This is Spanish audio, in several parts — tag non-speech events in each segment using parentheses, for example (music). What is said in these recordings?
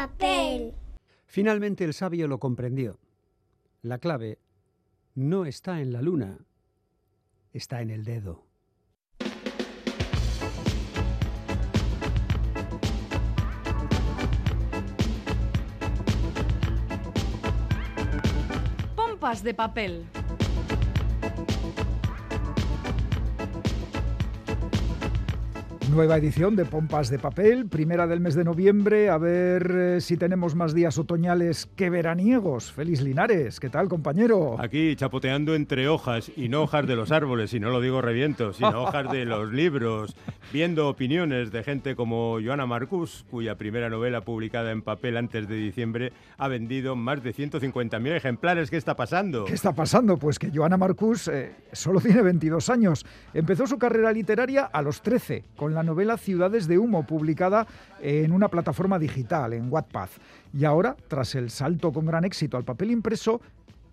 Papel. Finalmente el sabio lo comprendió. La clave no está en la luna, está en el dedo. Pompas de papel. Nueva edición de Pompas de Papel, primera del mes de noviembre, a ver eh, si tenemos más días otoñales que veraniegos. Feliz Linares, ¿qué tal compañero? Aquí chapoteando entre hojas y no hojas de los árboles, y no lo digo reviento, sino (laughs) hojas de los libros, viendo opiniones de gente como Joana Marcus, cuya primera novela publicada en papel antes de diciembre ha vendido más de 150.000 ejemplares. ¿Qué está pasando? ¿Qué está pasando? Pues que Joana Marcus eh, solo tiene 22 años. Empezó su carrera literaria a los 13, con la novela Ciudades de Humo, publicada en una plataforma digital, en Wattpad. Y ahora, tras el salto con gran éxito al papel impreso,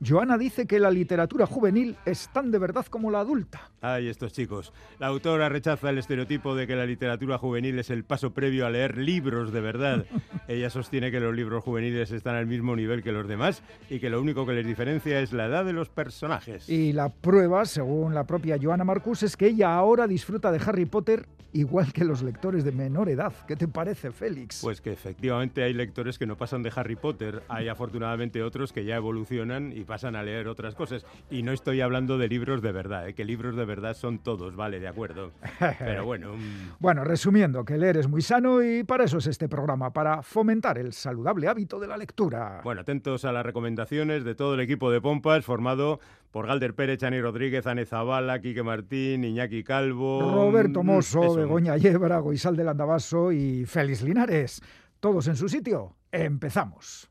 Joana dice que la literatura juvenil es tan de verdad como la adulta. Ay, estos chicos. La autora rechaza el estereotipo de que la literatura juvenil es el paso previo a leer libros de verdad. (laughs) Ella sostiene que los libros juveniles están al mismo nivel que los demás y que lo único que les diferencia es la edad de los personajes. Y la prueba, según la propia Joana Marcus, es que ella ahora disfruta de Harry Potter igual que los lectores de menor edad. ¿Qué te parece, Félix? Pues que efectivamente hay lectores que no pasan de Harry Potter. Hay afortunadamente otros que ya evolucionan y pasan a leer otras cosas. Y no estoy hablando de libros de verdad, ¿eh? que libros de verdad son todos, vale, de acuerdo. (laughs) Pero bueno. Bueno, resumiendo, que leer es muy sano y para eso es este programa, para fomentar el saludable hábito de la lectura. Bueno, atentos a las recomendaciones de todo el equipo de Pompas formado por Galder Pérez, Chani Rodríguez, Ane Zavala, Quique Martín, Iñaki Calvo. Roberto Mosso, Begoña Yebra, Goizal del Andabaso y Félix Linares. Todos en su sitio. Empezamos.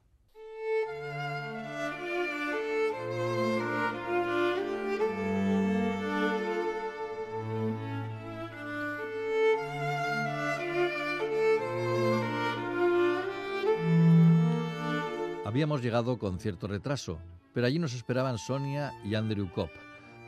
Habíamos llegado con cierto retraso, pero allí nos esperaban Sonia y Andrew Kopp,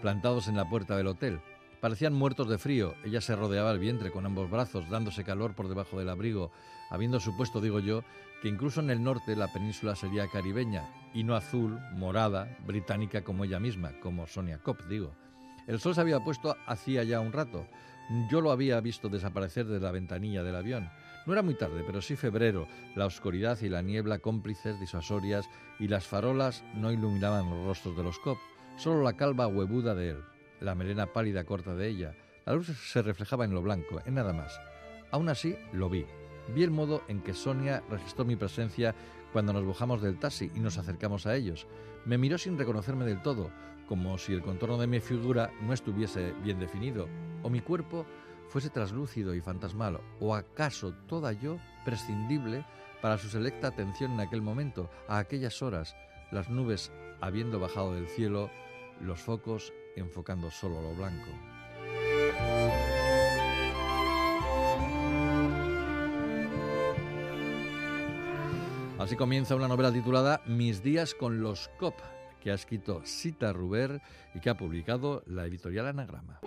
plantados en la puerta del hotel. Parecían muertos de frío. Ella se rodeaba el vientre con ambos brazos, dándose calor por debajo del abrigo, habiendo supuesto, digo yo, que incluso en el norte la península sería caribeña, y no azul, morada, británica como ella misma, como Sonia Kopp, digo. El sol se había puesto hacía ya un rato. Yo lo había visto desaparecer de la ventanilla del avión. No era muy tarde, pero sí febrero. La oscuridad y la niebla cómplices, disuasorias, y las farolas no iluminaban los rostros de los cop, solo la calva huevuda de él, la melena pálida corta de ella. La luz se reflejaba en lo blanco, en nada más. Aún así, lo vi. Vi el modo en que Sonia registró mi presencia cuando nos bajamos del taxi y nos acercamos a ellos. Me miró sin reconocerme del todo, como si el contorno de mi figura no estuviese bien definido, o mi cuerpo fuese traslúcido y fantasmal, o acaso toda yo prescindible para su selecta atención en aquel momento, a aquellas horas, las nubes habiendo bajado del cielo, los focos enfocando solo lo blanco. Así comienza una novela titulada Mis días con los COP, que ha escrito Sita Ruber y que ha publicado la editorial Anagrama.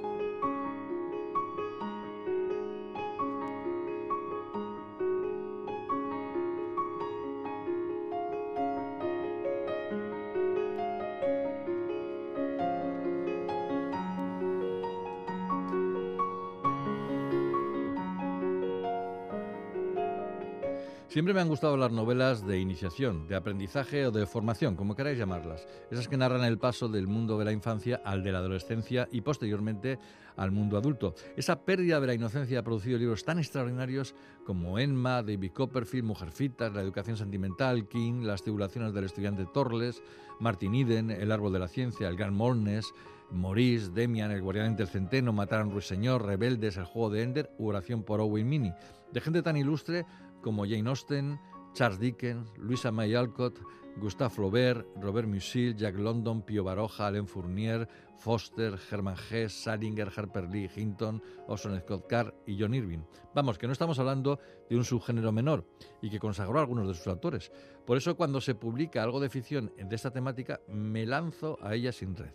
Siempre me han gustado las novelas de iniciación, de aprendizaje o de formación, como queráis llamarlas. Esas que narran el paso del mundo de la infancia al de la adolescencia y posteriormente al mundo adulto. Esa pérdida de la inocencia ha producido libros tan extraordinarios como Enma, David Copperfield, Mujercitas, La educación sentimental, King, Las tribulaciones del estudiante Torles, Martin Eden, El árbol de la ciencia, El gran Molnes, Maurice, Demian, El guardián del centeno, Matar a un ruiseñor, Rebeldes, El juego de Ender Oración por Owen Mini. De gente tan ilustre como Jane Austen, Charles Dickens, Louisa May Alcott, Gustave Flaubert, Robert Musil, Jack London, Pio Baroja, Alain Fournier, Foster, Herman Hesse, Salinger, Harper Lee, Hinton, Orson Scott Card y John Irving. Vamos, que no estamos hablando de un subgénero menor y que consagró a algunos de sus autores. Por eso cuando se publica algo de ficción de esta temática, me lanzo a ella sin red.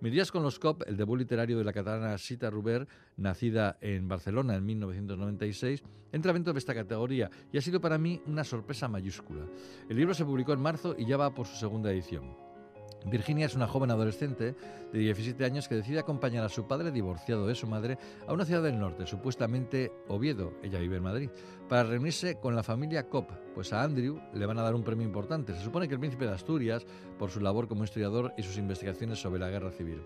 Mis días con los COP, el debut literario de la catalana Sita Ruber, nacida en Barcelona en 1996, entra dentro de esta categoría y ha sido para mí una sorpresa mayúscula. El libro se publicó en marzo y ya va por su segunda edición. Virginia es una joven adolescente de 17 años que decide acompañar a su padre divorciado de su madre a una ciudad del norte, supuestamente Oviedo, ella vive en Madrid, para reunirse con la familia Cobb, pues a Andrew le van a dar un premio importante. Se supone que el príncipe de Asturias, por su labor como historiador y sus investigaciones sobre la guerra civil.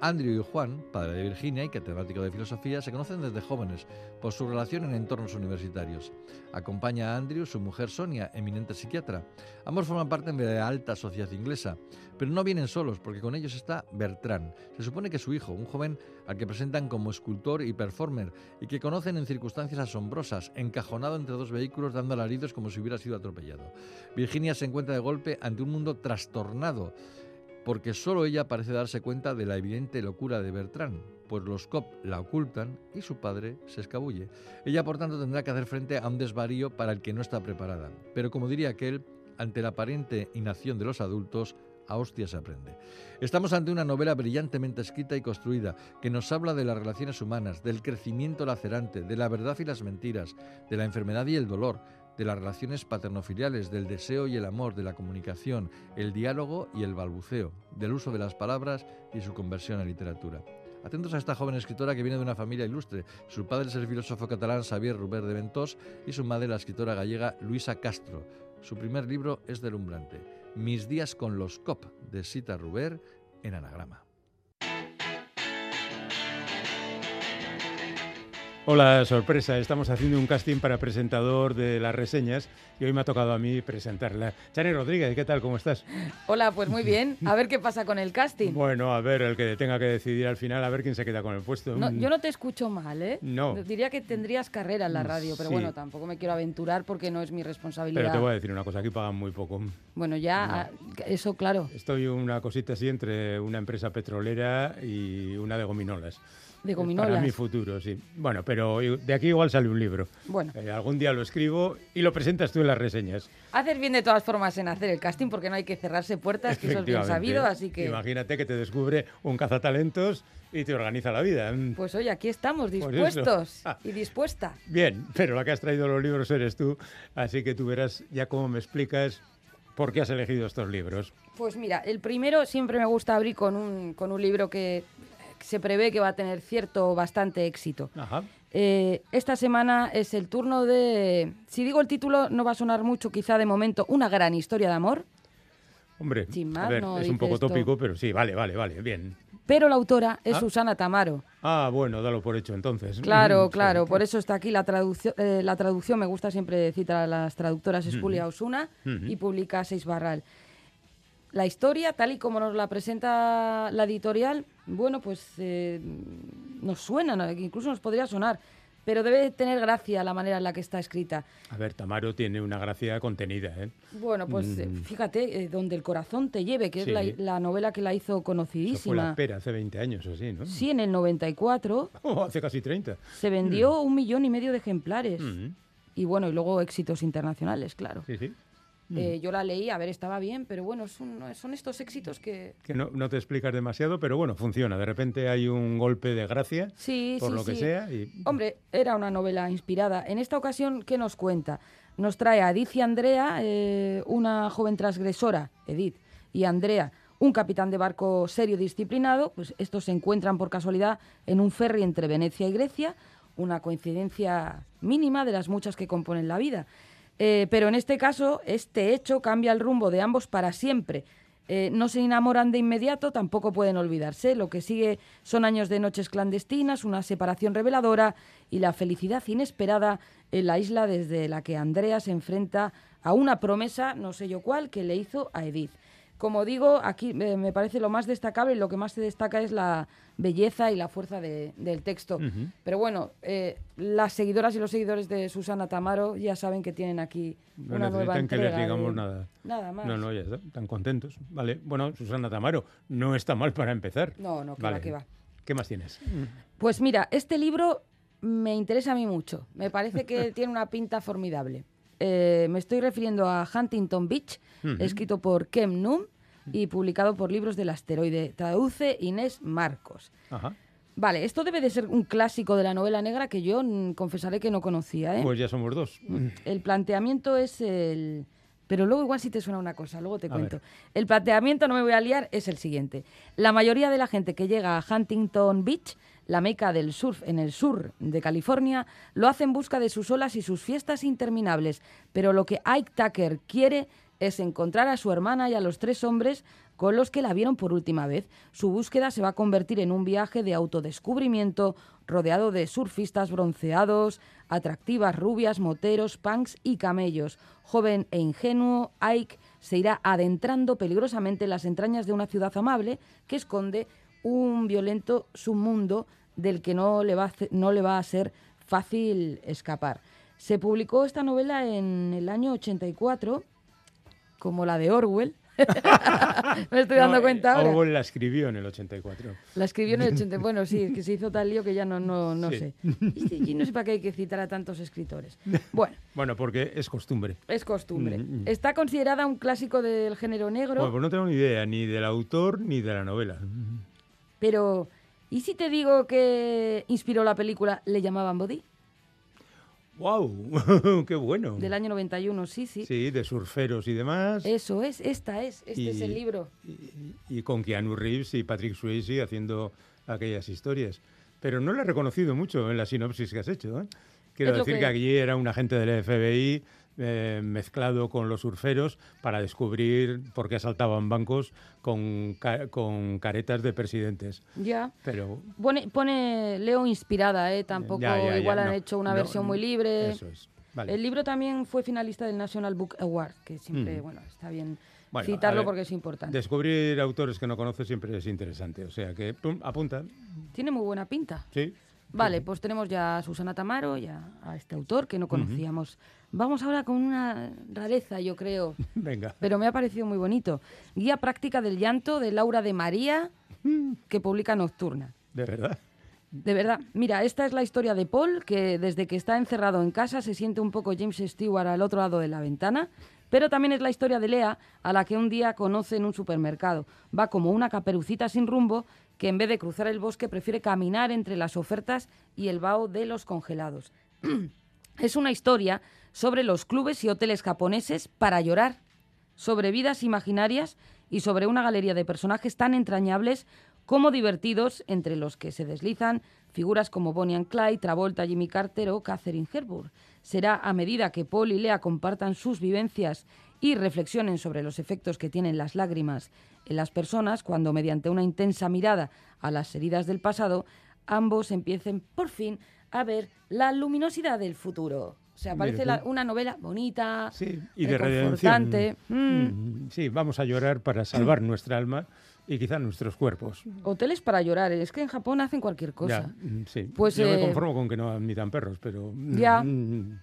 Andrew y Juan, padre de Virginia y catedrático de filosofía, se conocen desde jóvenes por su relación en entornos universitarios. Acompaña a Andrew su mujer Sonia, eminente psiquiatra. Ambos forman parte de la alta sociedad inglesa, pero no vienen solos porque con ellos está Bertrand. Se supone que su hijo, un joven al que presentan como escultor y performer y que conocen en circunstancias asombrosas, encajonado entre dos vehículos dando alaridos como si hubiera sido atropellado. Virginia se encuentra de golpe ante un mundo trastornado porque solo ella parece darse cuenta de la evidente locura de Bertrand, pues los Cop la ocultan y su padre se escabulle. Ella, por tanto, tendrá que hacer frente a un desvarío para el que no está preparada. Pero como diría aquel, ante la aparente inacción de los adultos, a hostias se aprende. Estamos ante una novela brillantemente escrita y construida que nos habla de las relaciones humanas, del crecimiento lacerante, de la verdad y las mentiras, de la enfermedad y el dolor, de las relaciones paternofiliales, del deseo y el amor, de la comunicación, el diálogo y el balbuceo, del uso de las palabras y su conversión a literatura. Atentos a esta joven escritora que viene de una familia ilustre. Su padre es el filósofo catalán Xavier Ruber de Ventós y su madre la escritora gallega Luisa Castro. Su primer libro es delumbrante, Mis días con los COP, de Sita Ruber, en anagrama. Hola, sorpresa. Estamos haciendo un casting para presentador de las reseñas y hoy me ha tocado a mí presentarla. Chani Rodríguez, ¿qué tal? ¿Cómo estás? Hola, pues muy bien. A ver qué pasa con el casting. Bueno, a ver, el que tenga que decidir al final, a ver quién se queda con el puesto. No, yo no te escucho mal, ¿eh? No. Diría que tendrías carrera en la radio, pero Sí. bueno, tampoco me quiero aventurar porque no es mi responsabilidad. Pero te voy a decir una cosa, aquí pagan muy poco. Bueno, ya, ah, eso claro, Estoy una cosita así entre una empresa petrolera y una de gominolas. De Para gominolas. mi futuro, sí. Bueno, pero de aquí igual sale un libro. Bueno, Eh, algún día lo escribo y lo presentas tú en las reseñas. haces bien de todas formas en hacer el casting porque no hay que cerrarse puertas, que eso es bien sabido, así que... Imagínate que te descubre un cazatalentos y te organiza la vida. Mm. Pues oye, aquí estamos, Pues dispuestos Ah. y dispuesta. Bien, pero la que has traído los libros eres tú, así que tú verás ya cómo me explicas por qué has elegido estos libros. Pues mira, el primero siempre me gusta abrir con un, con un libro que se prevé que va a tener cierto bastante éxito. Ajá. Eh, esta semana es el turno de, si digo el título no va a sonar mucho quizá de momento, una gran historia de amor, Hombre, Sin a más, ver, no es un poco esto. tópico, pero sí, vale, vale, vale, bien. pero la autora es Ah. Susana Tamaro. Ah, bueno, dalo por hecho entonces. Claro, (laughs) claro, por eso está aquí la traducción. eh, la traducción me gusta siempre citar a las traductoras es Julia Osuna y publica Seis Barral. La historia, tal y como nos la presenta la editorial, bueno, pues eh, nos suena, incluso nos podría sonar, pero debe tener gracia la manera en la que está escrita. A ver, Tamaro tiene una gracia contenida, ¿eh? Bueno, pues eh, fíjate, eh, donde el corazón te lleve, que Sí. es la, la novela que la hizo Eso fue la conocidísima. pera hace 20 años o así, ¿no? Sí, en el 94 (laughs) Oh, hace casi 30. se vendió un millón y medio de ejemplares. Mm, Y bueno, y luego éxitos internacionales, claro. Sí, sí. Eh, yo la leí, a ver, estaba bien, pero bueno, son estos éxitos que... Que no, no te explicas demasiado, pero bueno, funciona. De repente hay un golpe de gracia, Sí, por sí, lo que sea, y Hombre, era una novela inspirada. En esta ocasión, ¿qué nos cuenta? Nos trae a Edith y Andrea, eh, una joven transgresora, Edith, y Andrea, un capitán de barco serio y disciplinado. Pues estos se encuentran por casualidad en un ferry entre Venecia y Grecia, una coincidencia mínima de las muchas que componen la vida. Eh, pero en este caso, este hecho cambia el rumbo de ambos para siempre. Eh, no se enamoran de inmediato, tampoco pueden olvidarse. Lo que sigue son años de noches clandestinas, una separación reveladora y la felicidad inesperada en la isla desde la que Andrea se enfrenta a una promesa, no sé yo cuál, que le hizo a Edith. Como digo, aquí eh, me parece lo más destacable y lo que más se destaca es la belleza y la fuerza de- del texto. Pero bueno, eh, las seguidoras y los seguidores de Susana Tamaro ya saben que tienen aquí no una nueva necesitan que les entrega digamos de- nada. Nada más. No, no, ya está, están contentos. Vale, bueno, Susana Tamaro, no está mal para empezar. No, no, que Vale. va, que va. ¿Qué más tienes? Pues mira, este libro me interesa a mí mucho. Me parece que (laughs) tiene una pinta formidable. Eh, me estoy refiriendo a Huntington Beach, escrito por Kem Num. y publicado por Libros del Asteroide. Traduce Inés Marcos. Ajá. Vale, esto debe de ser un clásico de la novela negra que yo mm, confesaré que no conocía. ¿eh? Pues ya somos dos. El planteamiento es el... Pero luego igual si te suena una cosa, luego te A cuento. ver. El planteamiento, no me voy a liar, es el siguiente. La mayoría de la gente que llega a Huntington Beach, la meca del surf en el sur de California, lo hace en busca de sus olas y sus fiestas interminables. Pero lo que Ike Tucker quiere es encontrar a su hermana y a los tres hombres con los que la vieron por última vez. Su búsqueda se va a convertir en un viaje de autodescubrimiento rodeado de surfistas bronceados, atractivas rubias, moteros, punks y camellos. Joven e ingenuo, Ike se irá adentrando peligrosamente en las entrañas de una ciudad amable que esconde un violento submundo del que no le va a, no le va a ser fácil escapar. Se publicó esta novela en el año 84, como la de Orwell. (laughs) Me estoy dando No, cuenta eh, ahora. Orwell la escribió en el 84. La escribió en el 80. (laughs) Bueno, sí, que se hizo tal lío que ya no, no, no Sí. sé. Yo no sé para qué hay que citar a tantos escritores. (laughs) Bueno, Bueno, porque es costumbre. es costumbre. Mm, mm. Está considerada un clásico del género negro, Bueno, pues no tengo ni idea ni del autor ni de la novela. pero ¿y si te digo que inspiró la película Le llamaban Body? ¡Wow! (laughs) ¡Qué bueno! Del año 91, sí, sí. Sí, de surferos y demás. Eso es, esta es, este Y- es el libro. Y, y con Keanu Reeves y Patrick Swayze haciendo aquellas historias. Pero no lo he reconocido mucho en la sinopsis que has hecho. ¿eh? Quiero Es decir que... que- allí era un agente del FBI eh, mezclado con los surferos para descubrir por qué asaltaban bancos con, con caretas de presidentes. Ya. Pero Pone, pone Leo inspirada, ¿eh? Tampoco, Ya, ya, ya, igual han no, hecho una no, versión muy libre. Eso es. Vale. El libro también fue finalista del National Book Award, que siempre, Mm. bueno, está bien Bueno, citarlo ver, porque es importante. Descubrir autores que no conoces siempre es interesante. O sea que, pum, apunta. Tiene muy buena pinta. Sí. Vale, pues tenemos ya a Susana Tamaro, ya a este autor que no conocíamos. Vamos ahora con una rareza, yo creo, (laughs) Venga. pero me ha parecido muy bonito. Guía práctica del llanto de Laura de María, que publica Nocturna. De verdad. De verdad, mira, esta es la historia de Paul, que desde que está encerrado en casa se siente un poco James Stewart al otro lado de la ventana, pero también es la historia de Lea, a la que un día conoce en un supermercado. Va como una caperucita sin rumbo, que en vez de cruzar el bosque prefiere caminar entre las ofertas y el vaho de los congelados. (clears throat) es una historia sobre los clubes y hoteles japoneses para llorar sobre vidas imaginarias y sobre una galería de personajes tan entrañables como divertidos, entre los que se deslizan figuras como Bonnie and Clyde, Travolta, Jimmy Carter o Catherine Hepburn. Será a medida que Paul y Lea compartan sus vivencias y reflexionen sobre los efectos que tienen las lágrimas en las personas cuando mediante una intensa mirada a las heridas del pasado, ambos empiecen por fin a ver la luminosidad del futuro. O sea, parece la- una novela bonita, Sí, y de redención. Mm. Mm, Sí, vamos a llorar para salvar nuestra alma y quizá nuestros cuerpos. Hoteles para llorar. Es que en Japón hacen cualquier cosa. Ya, mm, sí. Pues, Yo me eh, conformo con que no admitan perros, pero... Ya. mm,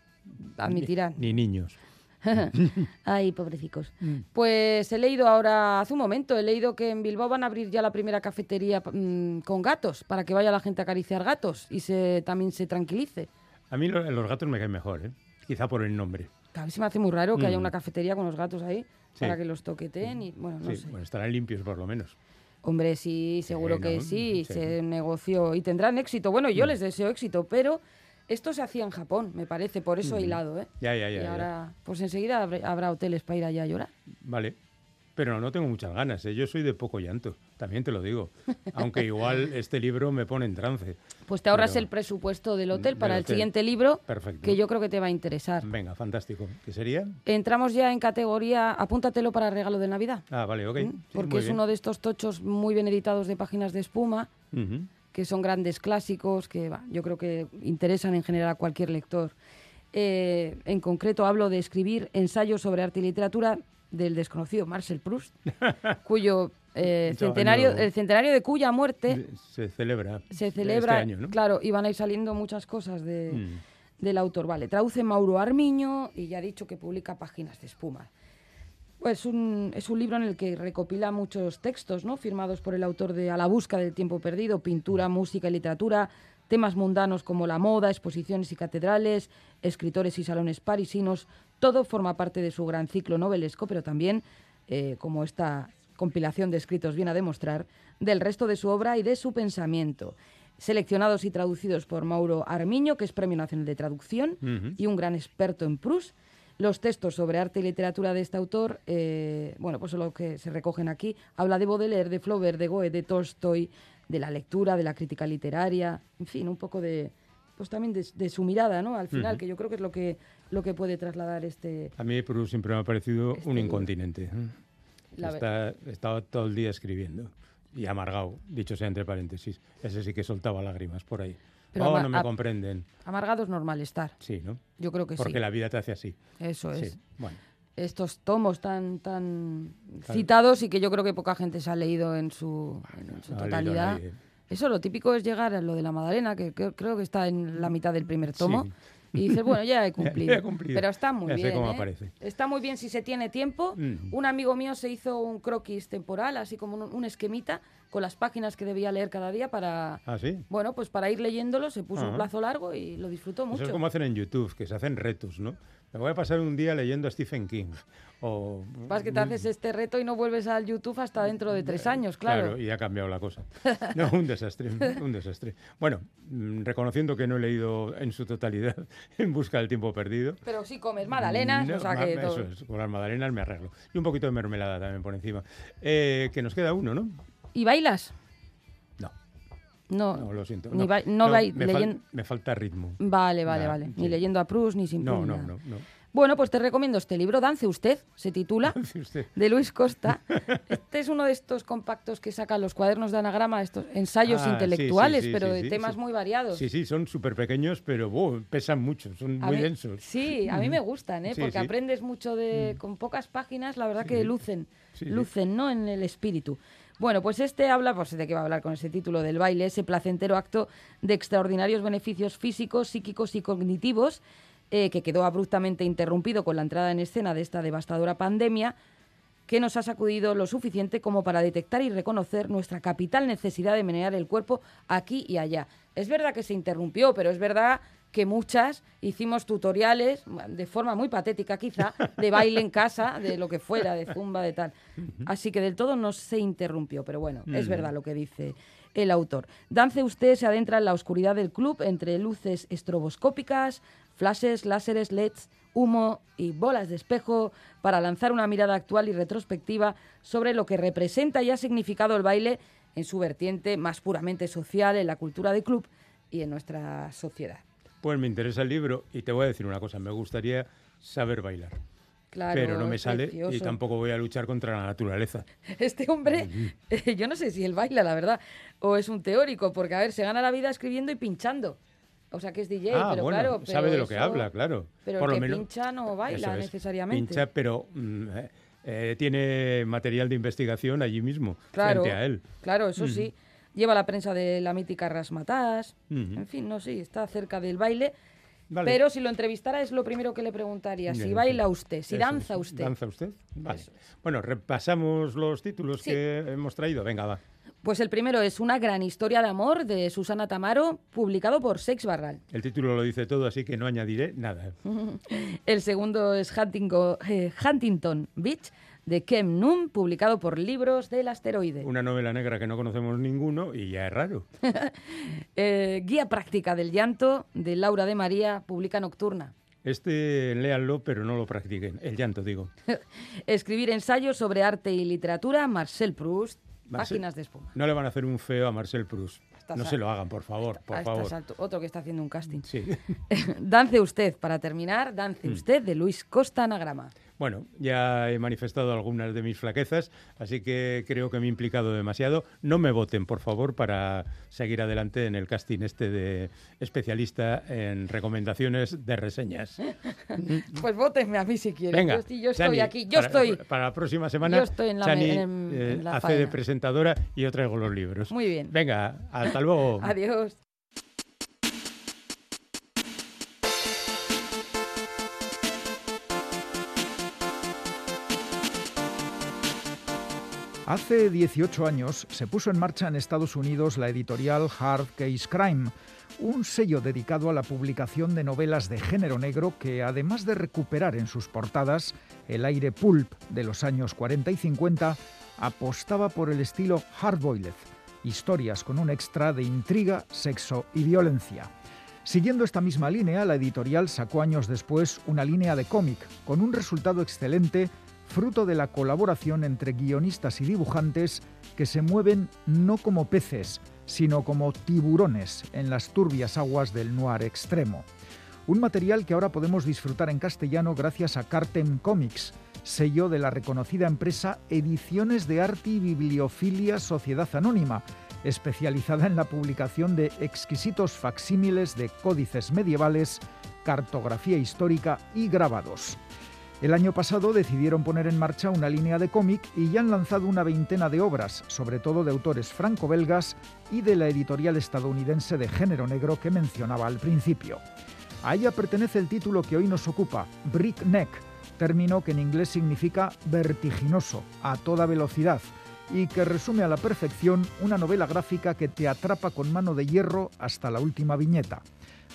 Admitirán. Ni, ni niños. (laughs) Ay, pobrecicos. Mm. Pues he leído ahora, hace un momento, he leído que en Bilbao van a abrir ya la primera cafetería mm, con gatos, para que vaya la gente a acariciar gatos y se, también se tranquilice. A mí lo- los gatos me caen mejor, ¿eh? Quizá por el nombre. A mí se me hace muy raro que haya Mm. una cafetería con los gatos ahí Sí. para que los toqueteen y bueno, no sí, sé. bueno, estarán limpios por lo menos. Hombre, sí, seguro que sí, Sí. se negoció y tendrán éxito. Bueno, yo Mm. les deseo éxito, pero esto se hacía en Japón, me parece, por eso Mm. hilado, ¿eh? Ya, ya, ya. y ya. ahora, pues enseguida habrá, hoteles para ir allá a llorar. Vale. Pero no tengo muchas ganas, ¿eh? Yo soy de poco llanto, también te lo digo. Aunque (laughs) igual este libro me pone en trance. Pues te ahorras Pero- el presupuesto del hotel Del para el hotel. siguiente libro, Perfecto. que yo creo que te va a interesar. Venga, fantástico. ¿Qué sería? Entramos ya en categoría, apúntatelo para regalo de Navidad. Ah, vale, ok. ¿m? Sí, Porque es bien. uno de estos tochos muy bien editados de páginas de espuma, Ujú. Que son grandes clásicos, que yo creo que interesan en general a cualquier lector. Eh, en concreto hablo de escribir ensayos sobre arte y literatura del desconocido Marcel Proust, (laughs) cuyo eh, centenario, año- el centenario de cuya muerte Se celebra. se este celebra, año, ¿no? claro, y van a ir saliendo muchas cosas de, Mm. del autor. Vale, traduce Mauro Armiño y ya ha dicho que publica páginas de espuma. Pues un, es un libro en el que recopila muchos textos, ¿no? Firmados por el autor de A la busca del tiempo perdido, pintura, música y literatura, temas mundanos como la moda, exposiciones y catedrales, escritores y salones parisinos. Todo forma parte de su gran ciclo novelesco, pero también, eh, como esta compilación de escritos viene a demostrar, del resto de su obra y de su pensamiento. Seleccionados y traducidos por Mauro Armiño, que es Premio Nacional de Traducción y un gran experto en Proust. Los textos sobre arte y literatura de este autor, eh, bueno, pues son lo que se recogen aquí. Habla de Baudelaire, de Flaubert, de Goethe, de Tolstoy, de la lectura, de la crítica literaria, en fin, un poco de, pues también de, de su mirada, ¿no? Al final, Ujú. que yo creo que es lo que, lo que puede trasladar este... A mí Proust siempre me ha parecido Este un incontinente. ¿eh? La Está, estaba todo el día escribiendo. Y amargado, dicho sea entre paréntesis. Ese sí que soltaba lágrimas por ahí. Pero oh, no me comprenden. Amargado es normal estar, Sí, ¿no? yo creo que Porque sí. la vida te hace así. Eso es. Sí, bueno. Estos tomos tan, tan Claro. citados y que yo creo que poca gente se ha leído en su, en su no ha leído totalidad. Eso, lo típico es llegar a lo de la Magdalena, que creo, creo que está en la mitad del primer tomo. Sí. Y dices, bueno, ya he (laughs) cumplido. he cumplido. Pero está muy Ya sé bien. cómo ¿eh? aparece. Está muy bien si se tiene tiempo. Mm. Un amigo mío se hizo un croquis temporal, así como un, un esquemita, con las páginas que debía leer cada día para, Ah, sí. bueno, pues para ir leyéndolo. Se puso un plazo largo y lo disfrutó Eso mucho. es como hacen en YouTube, que se hacen retos, ¿no? Me voy a pasar un día leyendo a Stephen King. O... Vas que te haces este reto y no vuelves al YouTube hasta dentro de tres años, claro. y ha cambiado la cosa. No, un desastre, un desastre. Bueno, mm, reconociendo que no he leído en su totalidad (laughs) En busca del tiempo perdido. Pero sí comes magdalenas, No, o sea que eso todo- es, con las magdalenas me arreglo. Y un poquito de mermelada también por encima. Eh, que nos queda uno, ¿no? ¿Y bailas? No, No, no, lo siento. Ni no, no me, fal- leyen- me falta ritmo. Vale, vale, vale. Ni sí. leyendo a Proust, ni sin No, no, no, no. Bueno, pues te recomiendo este libro, Dance Usted, se titula, (laughs) usted. de Luis Costa. (laughs) Este es uno de estos compactos que sacan los cuadernos de anagrama, estos ensayos Ah, intelectuales, sí, sí, pero de temas muy variados. Sí, sí, son súper pequeños, pero pesan mucho, son A muy mí- densos. Sí, a mí me gustan, ¿eh? Porque. Mm. aprendes mucho de con pocas páginas, la verdad que lucen, lucen, ¿no? En el espíritu. Bueno, pues este habla, pues de qué va a hablar con ese título del baile, ese placentero acto de extraordinarios beneficios físicos, psíquicos y cognitivos, eh, que quedó abruptamente interrumpido con la entrada en escena de esta devastadora pandemia, que nos ha sacudido lo suficiente como para detectar y reconocer nuestra capital necesidad de menear el cuerpo aquí y allá. Es verdad que se interrumpió, pero es verdad que muchas hicimos tutoriales, de forma muy patética quizá, de baile en casa, de lo que fuera, de zumba, de tal. Así que del todo no se interrumpió, pero bueno, es verdad lo que dice el autor. Dance usted se adentra en la oscuridad del club entre luces estroboscópicas, flashes, láseres, LEDs, humo y bolas de espejo para lanzar una mirada actual y retrospectiva sobre lo que representa y ha significado el baile en su vertiente más puramente social, en la cultura de club y en nuestra sociedad. Pues me interesa el libro y te voy a decir una cosa, me gustaría saber bailar. Claro, pero no me sale y tampoco voy a luchar contra la naturaleza. (laughs) Este hombre, (laughs) eh, yo no sé si él baila, la verdad, o es un teórico, porque a ver, se gana la vida escribiendo y pinchando. O sea que es DJ, ah, pero bueno, claro. sabe pero de lo que eso- habla, claro. Pero Por el lo que menos- pincha no baila es, necesariamente. Pincha, pero mm, eh, eh, tiene material de investigación allí mismo, Claro, frente a él. claro, eso sí. Lleva la prensa de la mítica Rasmatás. Ujú. En fin, no sé, está cerca del baile. Vale. Pero si lo entrevistara es lo primero que le preguntaría. Si Bien, baila sí. usted, si danza usted. ¿Danza usted? Vale. Bueno, repasamos los títulos Sí. que hemos traído. Venga, va. Pues el primero es Una gran historia de amor de Susana Tamaro, publicado por Sex Barral. El título lo dice todo, así que no añadiré nada. (laughs) El segundo es Huntingo- eh, Huntington Beach de Kem Num, publicado por Libros del Asteroide. Una novela negra que no conocemos ninguno y ya es raro. (laughs) Eh, Guía práctica del llanto de Laura de María, publica Nocturna. Este léanlo, pero no lo practiquen. El llanto, digo. (laughs) Escribir ensayos sobre arte y literatura, Marcel Proust, Páginas de espuma. No le van a hacer un feo a Marcel Proust. No se lo hagan, por favor, por favor. Otro que está haciendo un casting. Sí. (laughs) Dance usted, para terminar, Mm. Dance usted de Luis Costa Anagrama. Bueno, ya he manifestado algunas de mis flaquezas, así que creo que me he implicado demasiado. No me voten, por favor, para seguir adelante en el casting este de especialista en recomendaciones de reseñas. (laughs) Pues votenme a mí si quieren. Venga, yo estoy, yo estoy Chani, aquí, yo para, estoy. Para la próxima semana, Yo estoy en la Chani en- eh, en la hace de presentadora y yo traigo los libros. Muy bien. Venga, hasta luego. (laughs) Adiós. Hace 18 años se puso en marcha en Estados Unidos la editorial Hard Case Crime, un sello dedicado a la publicación de novelas de género negro que, además de recuperar en sus portadas el aire pulp de los años 40 y 50, apostaba por el estilo hardboiled, historias con un extra de intriga, sexo y violencia. Siguiendo esta misma línea, la editorial sacó años después una línea de cómic, con un resultado excelente, fruto de la colaboración entre guionistas y dibujantes que se mueven no como peces, sino como tiburones en las turbias aguas del noir extremo. Un material que ahora podemos disfrutar en castellano gracias a Cartem Comics, sello de la reconocida empresa Ediciones de Arte y Bibliofilia Sociedad Anónima, especializada en la publicación de exquisitos facsímiles de códices medievales, cartografía histórica y grabados. El año pasado decidieron poner en marcha una línea de cómic y ya han lanzado una veintena de obras, sobre todo de autores franco-belgas y de la editorial estadounidense de género negro que mencionaba al principio. A ella pertenece el título que hoy nos ocupa, Brick Neck, término que en inglés significa vertiginoso, a toda velocidad, y que resume a la perfección una novela gráfica que te atrapa con mano de hierro hasta la última viñeta.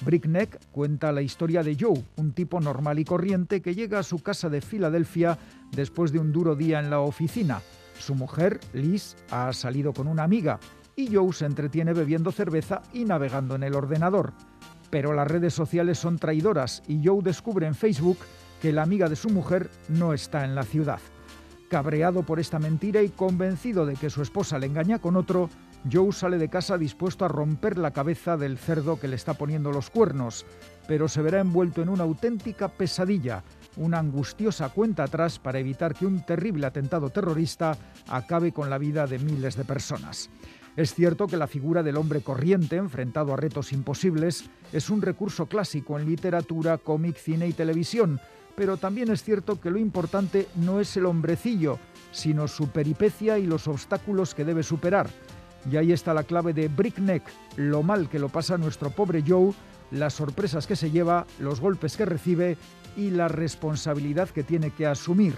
Brickneck cuenta la historia de Joe, un tipo normal y corriente que llega a su casa de Filadelfia después de un duro día en la oficina. Su mujer, Liz, ha salido con una amiga y Joe se entretiene bebiendo cerveza y navegando en el ordenador. Pero las redes sociales son traidoras y Joe descubre en Facebook que la amiga de su mujer no está en la ciudad. Cabreado por esta mentira y convencido de que su esposa le engaña con otro, Joe sale de casa dispuesto a romper la cabeza del cerdo que le está poniendo los cuernos, pero se verá envuelto en una auténtica pesadilla, una angustiosa cuenta atrás para evitar que un terrible atentado terrorista acabe con la vida de miles de personas. Es cierto que la figura del hombre corriente enfrentado a retos imposibles es un recurso clásico en literatura, cómic, cine y televisión, pero también es cierto que lo importante no es el hombrecillo, sino su peripecia y los obstáculos que debe superar. Y ahí está la clave de Brickneck, lo mal que lo pasa nuestro pobre Joe, las sorpresas que se lleva, los golpes que recibe y la responsabilidad que tiene que asumir.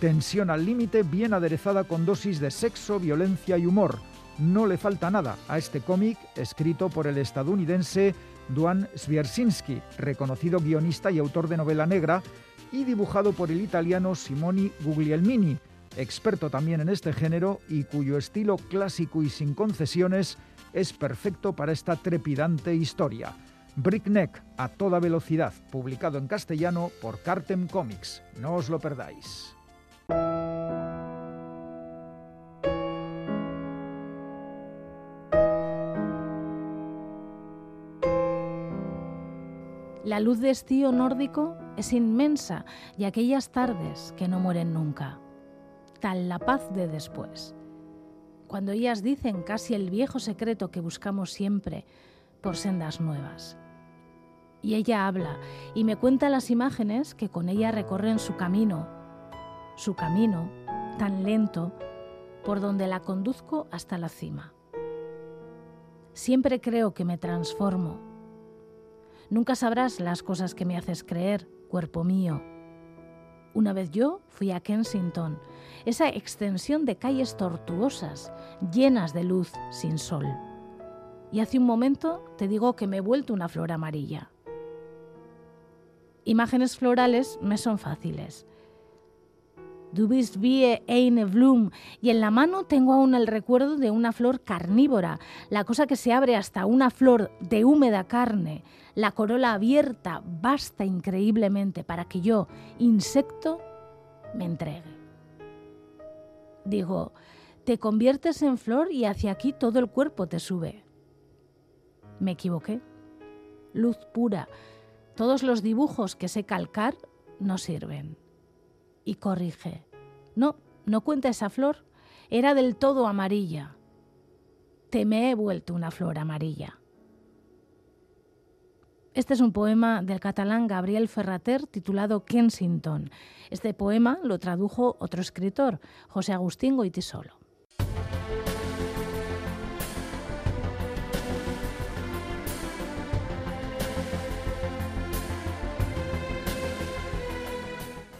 Tensión al límite bien aderezada con dosis de sexo, violencia y humor no le falta nada a este cómic escrito por el estadounidense Duan Swierczynski, reconocido guionista y autor de novela negra, y dibujado por el italiano Simoni Guglielmini, experto también en este género y cuyo estilo clásico y sin concesiones es perfecto para esta trepidante historia. Brickneck a toda velocidad, publicado en castellano por Cartem Comics. No os lo perdáis. La luz de estío nórdico es inmensa y aquellas tardes que no mueren nunca. Tal la paz de después. Cuando ellas dicen casi el viejo secreto que buscamos siempre por sendas nuevas. Y ella habla y me cuenta las imágenes que con ella recorren su camino, su camino tan lento por donde la conduzco hasta la cima. Siempre creo que me transformo Nunca sabrás las cosas que me haces creer, cuerpo mío. Una vez yo fui a Kensington, esa extensión de calles tortuosas, llenas de luz sin sol. Y hace un momento te digo que me he vuelto una flor amarilla. Imágenes florales me son fáciles. Du bist wie eine Blum y en la mano tengo aún el recuerdo de una flor carnívora, la cosa que se abre hasta una flor de húmeda carne, la corola abierta basta increíblemente para que yo, insecto, me entregue. Digo, te conviertes en flor y hacia aquí todo el cuerpo te sube. Me equivoqué. Luz pura. Todos los dibujos que sé calcar no sirven. Y corrige. No, no cuenta esa flor. Era del todo amarilla. Te me he vuelto una flor amarilla. Este es un poema del catalán Gabriel Ferrater titulado Kensington. Este poema lo tradujo otro escritor, José Agustín Goitisolo.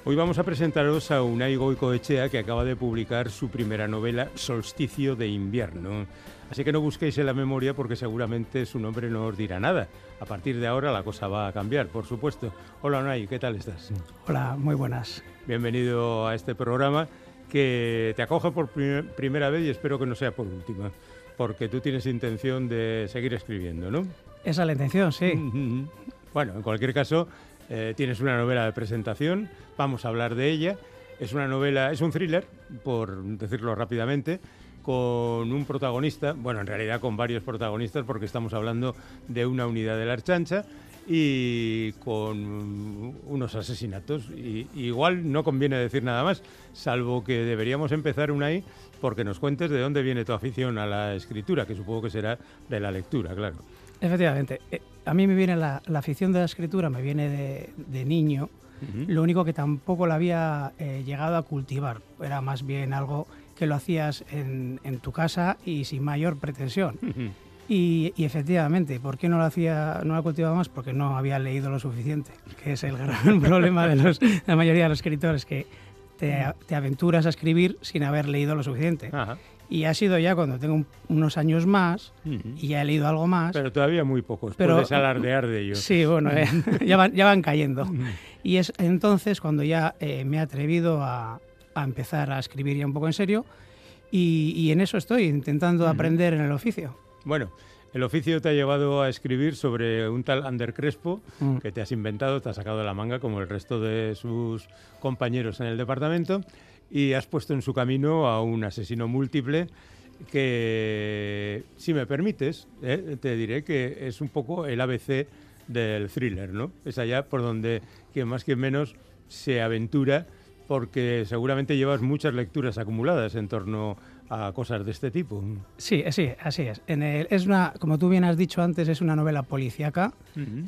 Hoy vamos a presentaros a Unai Goicoechea, que acaba de publicar su primera novela, Solsticio de invierno. Así que no busquéis en la memoria porque seguramente su nombre no os dirá nada. A partir de ahora la cosa va a cambiar, por supuesto. Hola, Unai, ¿qué tal estás? Hola, muy buenas. Bienvenido a este programa que te acoge por primera vez y espero que no sea por última, porque tú tienes intención de seguir escribiendo, ¿no? Esa es la intención, sí. (laughs) Bueno, en cualquier caso, eh, tienes una novela de presentación, vamos a hablar de ella. Es una novela, es un thriller, por decirlo rápidamente, con un protagonista, bueno, en realidad con varios protagonistas, porque estamos hablando de una unidad de la Archancha y con unos asesinatos. Y, igual no conviene decir nada más, salvo que deberíamos empezar una ahí porque nos cuentes de dónde viene tu afición a la escritura, que supongo que será de la lectura, claro. Efectivamente. Eh, a mí me viene la, afición de la escritura, me viene de, niño. Lo único que tampoco la había eh, llegado a cultivar. Era más bien algo que lo hacías en, tu casa y sin mayor pretensión. Y, efectivamente, ¿por qué no lo hacía, no la cultivaba más? Porque no había leído lo suficiente, que es el (laughs) gran problema de, los, la mayoría de los escritores, que te, aventuras a escribir sin haber leído lo suficiente. Y ha sido ya cuando tengo unos años más y ya he leído algo más. Pero todavía muy pocos, pero, puedes alardear de ellos. Sí, bueno, eh, (laughs) ya, van, ya van cayendo. Y es entonces cuando ya eh, me he atrevido a, a empezar a escribir ya un poco en serio y, en eso estoy, intentando aprender en el oficio. Bueno, el oficio te ha llevado a escribir sobre un tal Ander Crespo mm. que te has inventado, te has sacado de la manga como el resto de sus compañeros en el departamento y has puesto en su camino a un asesino múltiple que, si me permites, eh, te diré que es un poco el ABC del thriller, ¿no? Es allá por donde, quien más que menos, se aventura porque seguramente llevas muchas lecturas acumuladas en torno a cosas de este tipo. Sí, sí, así es. En el, es una, como tú bien has dicho antes, es una novela policíaca,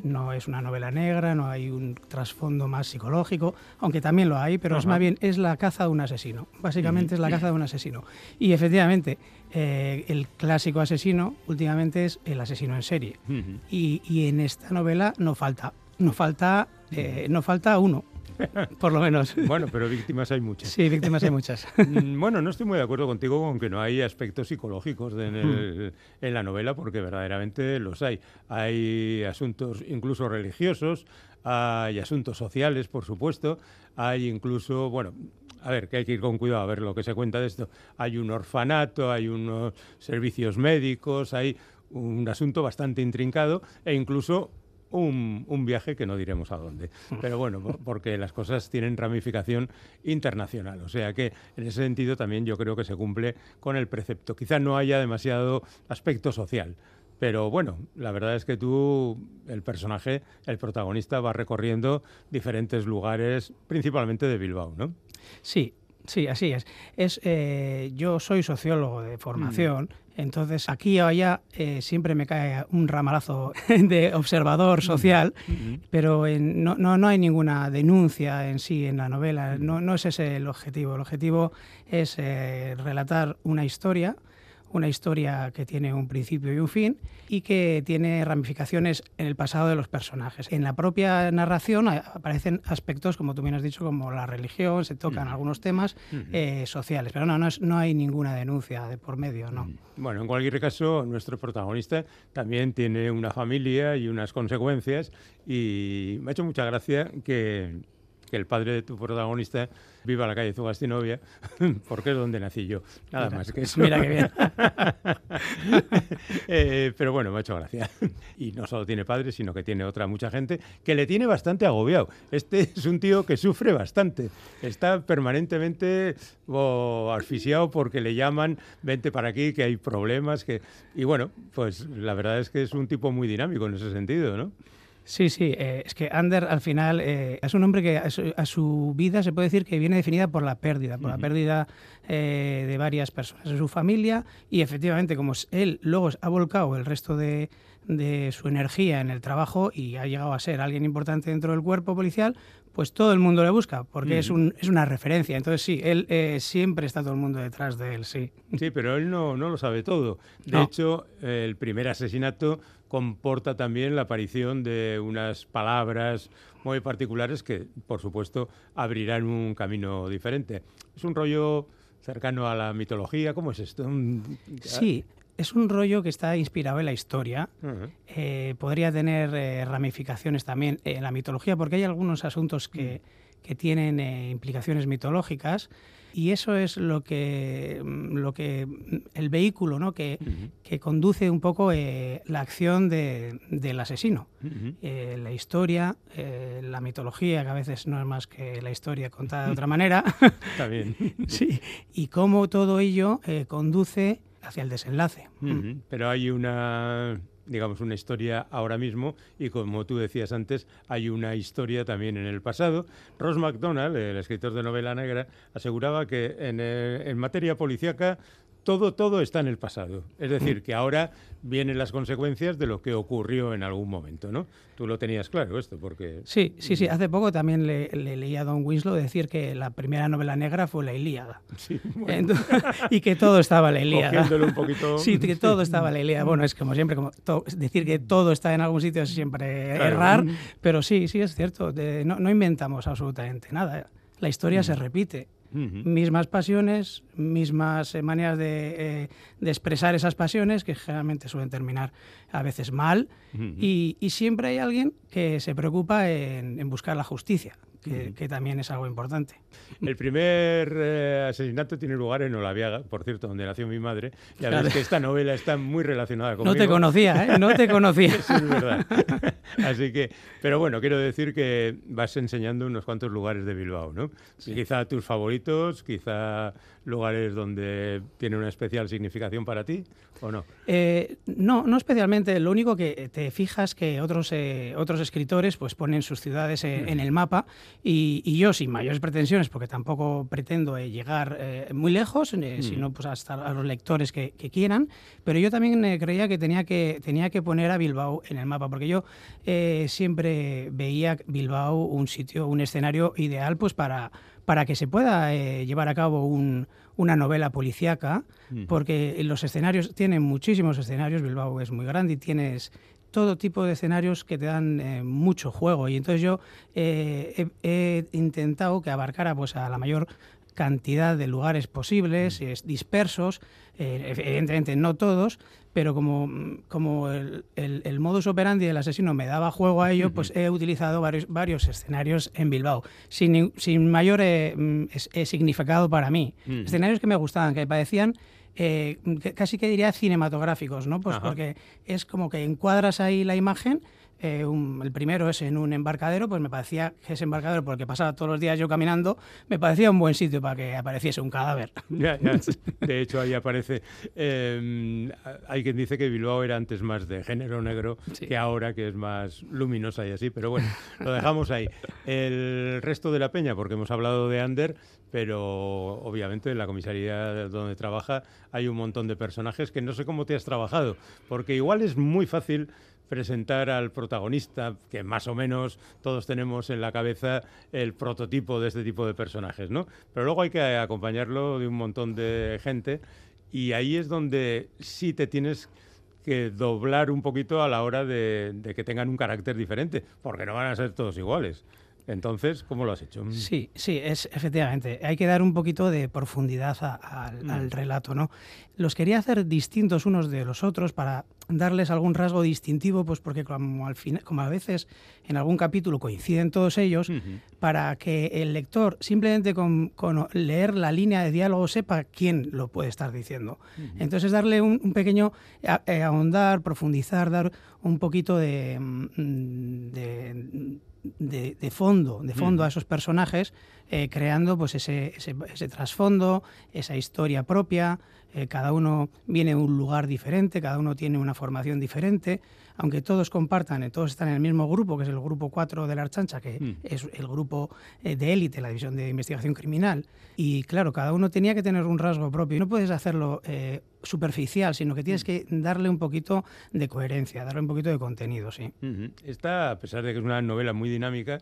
no es una novela negra, no hay un trasfondo más psicológico, aunque también lo hay, pero es más bien es la caza de un asesino. Básicamente es la caza de un asesino. Y efectivamente, eh, el clásico asesino últimamente es el asesino en serie. y, y, en esta novela no falta, no falta, eh, no falta uno. (laughs) por lo menos. Bueno, pero víctimas hay muchas. Sí, víctimas hay muchas. (laughs) Mm, bueno, no estoy muy de acuerdo contigo con que no hay aspectos psicológicos en, hmm. en la novela, porque verdaderamente los hay. Hay asuntos incluso religiosos, hay asuntos sociales, por supuesto, hay incluso, bueno, a ver, que hay que ir con cuidado a ver lo que se cuenta de esto. Hay un orfanato, hay unos servicios médicos, hay un asunto bastante intrincado e incluso un, viaje que no diremos a dónde. Pero bueno, porque las cosas tienen ramificación internacional. O sea que en ese sentido también yo creo que se cumple con el precepto. Quizá no haya demasiado aspecto social. Pero bueno, la verdad es que tú, el personaje, el protagonista, va recorriendo diferentes lugares, principalmente de Bilbao, ¿no? Sí, Sí, así es. es eh, yo soy sociólogo de formación, mm. Entonces aquí o allá eh, siempre me cae un ramalazo (laughs) de observador social, mm. Mm. pero no, no, hay ninguna denuncia en sí en la novela, no, no es ese el objetivo. El objetivo es eh, relatar una historia una historia que tiene un principio y un fin y que tiene ramificaciones en el pasado de los personajes. En la propia narración aparecen aspectos, como tú bien has dicho, como la religión, se tocan algunos temas eh, sociales, pero no, no, no, hay ninguna denuncia de por medio, ¿no? Bueno, en cualquier caso, nuestro protagonista también tiene una familia y unas consecuencias y me ha hecho mucha gracia que que el padre de tu protagonista viva la calle Zugastinovia, (laughs) porque es donde nací yo. Nada más que eso. Mira qué bien. (laughs) Eh, pero bueno, me ha hecho gracia. Y no solo tiene padre, sino que tiene otra mucha gente que le tiene bastante agobiado. Este es un tío que sufre bastante. Está permanentemente oh, asfixiado porque le llaman, vente para aquí, que hay problemas. que Y bueno, pues la verdad es que es un tipo muy dinámico en ese sentido, ¿no? Sí, sí, eh, es que Ander al final eh, es un hombre que a su, vida se puede decir que viene definida por la pérdida, por la pérdida eh, de varias personas de su familia y efectivamente como él luego ha volcado el resto de, su energía en el trabajo y ha llegado a ser alguien importante dentro del cuerpo policial, pues todo el mundo le busca, porque es, un, es una referencia. Entonces sí, él siempre está todo el mundo detrás de él, sí. Sí, pero él no, no lo sabe todo. De hecho, el primer asesinato comporta también la aparición de unas palabras muy particulares que, por supuesto, abrirán un camino diferente. Es un rollo cercano a la mitología, ¿cómo es esto? Sí, es un rollo que está inspirado en la historia. Eh, podría tener eh, ramificaciones también en la mitología, porque hay algunos asuntos que, que tienen eh, implicaciones mitológicas y eso es lo que, mm, lo que mm, el vehículo ¿no? que, que conduce un poco la acción de, del asesino. La historia, la mitología, que a veces no es más que la historia contada de otra manera. (laughs) Está bien. (laughs) sí, y cómo todo ello conduce hacia el desenlace. Pero hay una digamos, una historia ahora mismo y como tú decías antes, hay una historia también en el pasado. Ross MacDonald, el escritor de novela negra, aseguraba que en, eh, en materia policíaca todo, todo está en el pasado. Es decir, que ahora vienen las consecuencias de lo que ocurrió en algún momento, ¿no? Tú lo tenías claro esto, porque... Sí, sí, sí. Hace poco también le, leía a Don Winslow decir que la primera novela negra fue la Ilíada. (laughs) Sí, (laughs) y que todo estaba la Ilíada. un poquito... (laughs) Sí, que todo estaba la Ilíada. Bueno, es como siempre, como decir que todo está en algún sitio es siempre errar, pero sí, sí es cierto. no, no, inventamos absolutamente nada. La historia se repite mismas pasiones, mismas eh, maneras eh, de, expresar esas pasiones, que generalmente suelen terminar a veces mal, y, siempre hay alguien que se preocupa en buscar la justicia que, también es algo importante. El primer eh, asesinato tiene lugar en Olaviaga, por cierto, donde nació mi madre. Ya ves que esta novela está muy relacionada conmigo. No te conocía, ¿eh? No te conocía. (laughs) es verdad. Así que, pero bueno, quiero decir que vas enseñando unos cuantos lugares de Bilbao, ¿no? Quizá tus favoritos, quizá lugares donde tiene una especial significación para ti, ¿o no? Eh, no, no especialmente. Lo único que te fijas que otros, eh, otros escritores pues ponen sus ciudades mm. en el mapa y, yo, sin mayores pretensiones, porque tampoco pretendo eh, llegar eh, muy lejos, eh, mm. sino pues hasta a los lectores que, quieran, pero yo también creía que tenía, que tenía que poner a Bilbao en el mapa, porque yo siempre veía Bilbao un sitio, un escenario ideal pues para, para que se pueda llevar a cabo una novela policíaca, mm. porque los escenarios, tienen muchísimos escenarios, Bilbao es muy grande y tienes todo tipo de escenarios que te dan eh, mucho juego y entonces yo eh, he, intentado que abarcara pues a la mayor cantidad de lugares posibles, mm. dispersos, eh, evidentemente no todos, pero como, como el, el, modus operandi del asesino me daba juego a ello, pues he utilizado varios, varios escenarios en Bilbao, sin, sin mayor mm, significado para mí. Mm. Escenarios que me gustaban, que me parecían eh, casi que diría cinematográficos, ¿no? Pues porque es como que encuadras ahí la imagen. Eh, el primero es en un embarcadero, pues me parecía que ese embarcadero, porque pasaba todos los días yo caminando, me parecía un buen sitio para que apareciese un cadáver. (laughs) De hecho, ahí aparece. Em, hay quien dice que Bilbao era antes más de género negro que ahora, que es más luminosa y así, pero bueno, lo dejamos ahí. El resto de la peña, porque hemos hablado de Ander, pero obviamente en la comisaría donde trabaja hay un montón de personajes que no sé cómo te has trabajado, porque igual es muy fácil presentar al protagonista, que más o menos todos tenemos en la cabeza el prototipo de este tipo de personajes, ¿no? Pero luego hay que acompañarlo de un montón de gente y ahí es donde sí te tienes que doblar un poquito a la hora de, de que tengan un carácter diferente, porque no van a ser todos iguales. Entonces, ¿cómo lo has hecho? Mm. Sí, sí, es efectivamente. Hay que dar un poquito de profundidad mm. al relato, ¿no? Los quería hacer distintos unos de los otros para darles algún rasgo distintivo, pues porque como al final, como a veces en algún capítulo coinciden todos ellos, para que el lector simplemente con, leer la línea de diálogo sepa quién lo puede estar diciendo. Entonces darle un, pequeño eh, ahondar, profundizar, dar un poquito de mm, de, fondo, de fondo a esos personajes, eh, creando pues ese, ese, trasfondo, esa historia propia. Eh, cada uno viene de un lugar diferente, cada uno tiene una formación diferente, aunque todos compartan, eh, todos están en el mismo grupo, que es el grupo 4 de la Archancha, que mm. es el grupo de élite, la división de investigación criminal. Y claro, cada uno tenía que tener un rasgo propio. No puedes hacerlo superficial, sino que tienes mm. que darle un poquito de coherencia, darle un poquito de contenido, sí. Esta, a pesar de que es una novela muy dinámica,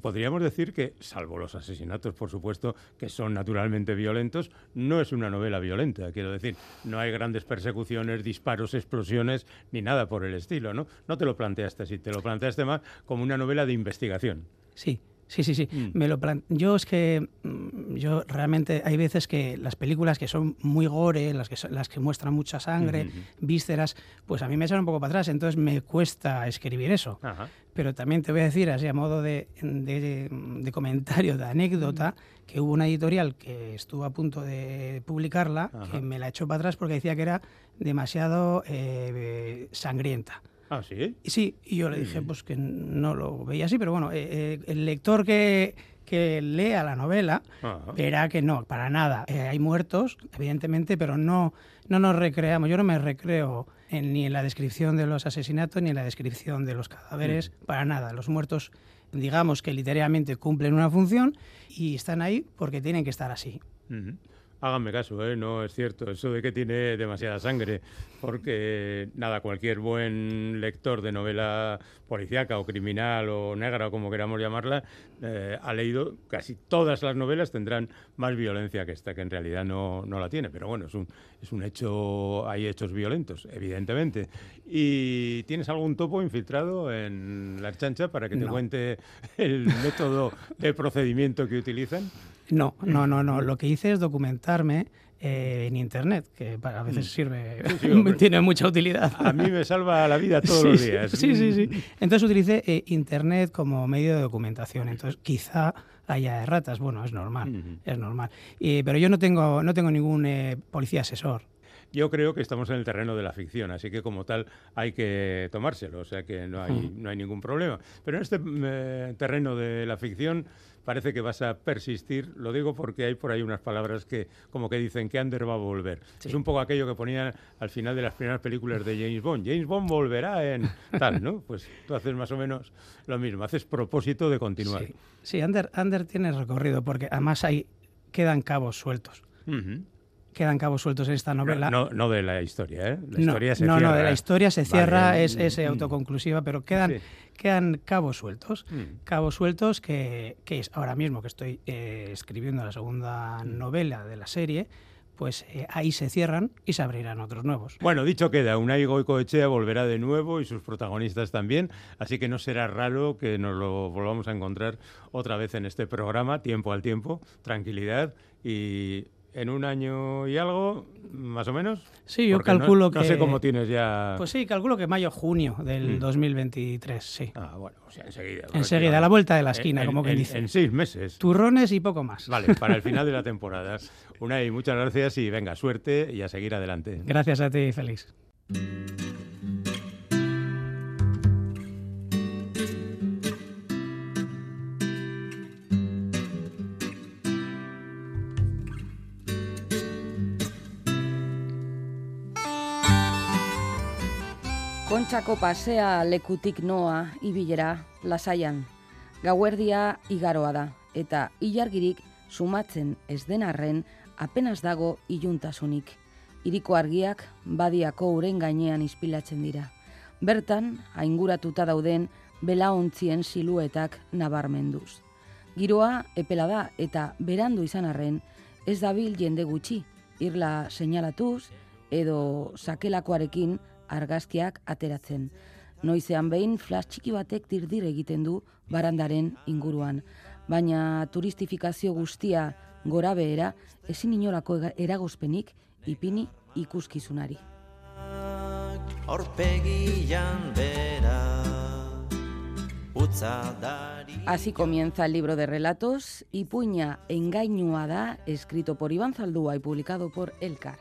podríamos decir que, salvo los asesinatos, por supuesto, que son naturalmente violentos, no es una novela violenta, quiero decir. No hay grandes persecuciones, disparos, explosiones, ni nada por el estilo, ¿no? No te lo planteaste así, te lo planteaste más como una novela de investigación. Sí, Sí, sí, sí. Mm. Me lo Yo es que mm, yo realmente hay veces que las películas que son muy gore, las que las que muestran mucha sangre, vísceras, pues a mí me echan un poco para atrás, entonces me cuesta escribir eso. pero también te voy a decir, así a modo de, de, comentario, de anécdota, que hubo una editorial que estuvo a punto de publicarla, que me la echó para atrás porque decía que era demasiado eh, sangrienta. Ah, sí. Sí, y yo le dije pues que no lo veía así, pero bueno, eh, eh, el lector que, que lea la novela verá que no, para nada. hay muertos, evidentemente, pero no, no nos recreamos. Yo no me recreo ni en la descripción de los asesinatos ni en la descripción de los cadáveres, mm. para nada. Los muertos, digamos que literalmente cumplen una función y están ahí porque tienen que estar así. Háganme caso, ¿eh? no es cierto eso de que tiene demasiada sangre, porque nada, cualquier buen lector de novela policíaca o criminal o negra o como queramos llamarla, eh, ha leído casi todas las novelas tendrán más violencia que esta, que en realidad no, no la tiene. Pero bueno, es un, es un hecho, hay hechos violentos, evidentemente. ¿Y tienes algún topo infiltrado en la chancha para que te cuente el método de procedimiento que utilizan? No, no, no, no. Lo que hice es documentarme eh, en Internet, que a veces mm. sirve, (laughs) tiene mucha utilidad. A mí me salva la vida (laughs) todos los días. Sí, sí, sí. Entonces utilicé eh, Internet como medio de documentación. Entonces quizá haya erratas. Bueno, es normal, es normal. pero yo no tengo, no tengo ningún eh, policía asesor. Yo creo que estamos en el terreno de la ficción, así que como tal hay que tomárselo, o sea que no hay, no hay ningún problema. Pero en este terreno de la ficción parece que vas a persistir. Lo digo porque hay por ahí unas palabras que como que dicen que Ander va a volver. Es un poco aquello que ponían al final de las primeras películas de James Bond. James Bond volverá en tal, ¿no? (laughs) Pues tú haces más o menos lo mismo, haces propósito de continuar. Sí, Ander, Ander tiene recorrido porque además ahí quedan cabos sueltos quedan cabos sueltos en esta novela. No, no, de la historia, ¿eh? La no, historia se no, cierra. no, de la historia se cierra, es, es mm. autoconclusiva, pero quedan, quedan cabos sueltos. Mm. Cabos sueltos que, que, es ahora mismo que estoy eh, escribiendo la segunda mm. novela de la serie, pues eh, ahí se cierran y se abrirán otros nuevos. Bueno, dicho queda, Unai Goicoechea volverá de nuevo y sus protagonistas también, así que no será raro que nos lo volvamos a encontrar otra vez en este programa, tiempo al tiempo, tranquilidad y en un año y algo, más o menos. Sí, yo calculo que... No sé cómo tienes ya... Pues sí, calculo que mayo-junio del 2023, mm. sí. Ah, bueno, o sea, enseguida. Enseguida, a la vuelta de la esquina, como que dice. En seis meses. Turrones y poco más. Vale, para el final de la temporada. (laughs) Unai, muchas gracias y venga, suerte y a seguir adelante. Gracias a ti, Félix. Kontxako pasea lekutik noa ibilera lasaian. Gauerdia igaroa da eta ilargirik sumatzen ez den arren apenas dago iluntasunik. Iriko argiak badiako uren gainean ispilatzen dira. Bertan, ainguratuta dauden belaontzien siluetak nabarmenduz. Giroa epela da eta berandu izan arren ez dabil jende gutxi, irla seinalatuz edo sakelakoarekin argazkiak ateratzen. Noizean behin flash txiki batek dirdir egiten du barandaren inguruan, baina turistifikazio guztia gora behera ezin inolako eragozpenik ipini ikuskizunari. Así comienza el libro de relatos, Ipuña engañua da, escrito por Iván Zaldúa y publicado por Elcar.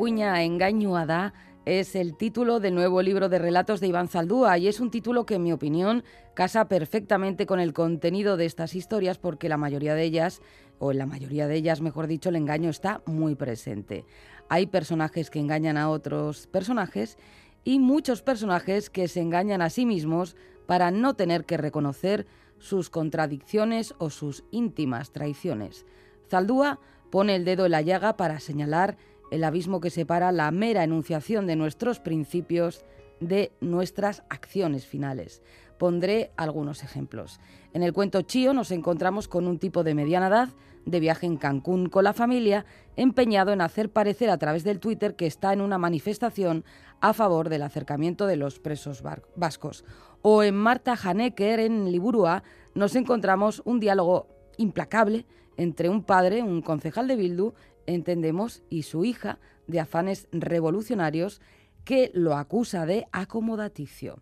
Puña engañua da es el título del nuevo libro de relatos de Iván Zaldúa y es un título que, en mi opinión, casa perfectamente con el contenido de estas historias porque la mayoría de ellas, o en la mayoría de ellas, mejor dicho, el engaño está muy presente. Hay personajes que engañan a otros personajes y muchos personajes que se engañan a sí mismos para no tener que reconocer sus contradicciones o sus íntimas traiciones. Zaldúa pone el dedo en la llaga para señalar el abismo que separa la mera enunciación de nuestros principios de nuestras acciones finales. Pondré algunos ejemplos. En el cuento Chío nos encontramos con un tipo de mediana edad, de viaje en Cancún con la familia, empeñado en hacer parecer a través del Twitter que está en una manifestación a favor del acercamiento de los presos vascos. O en Marta Hanecker, en Liburua, nos encontramos un diálogo implacable entre un padre, un concejal de Bildu, entendemos, y su hija, de afanes revolucionarios, que lo acusa de acomodaticio.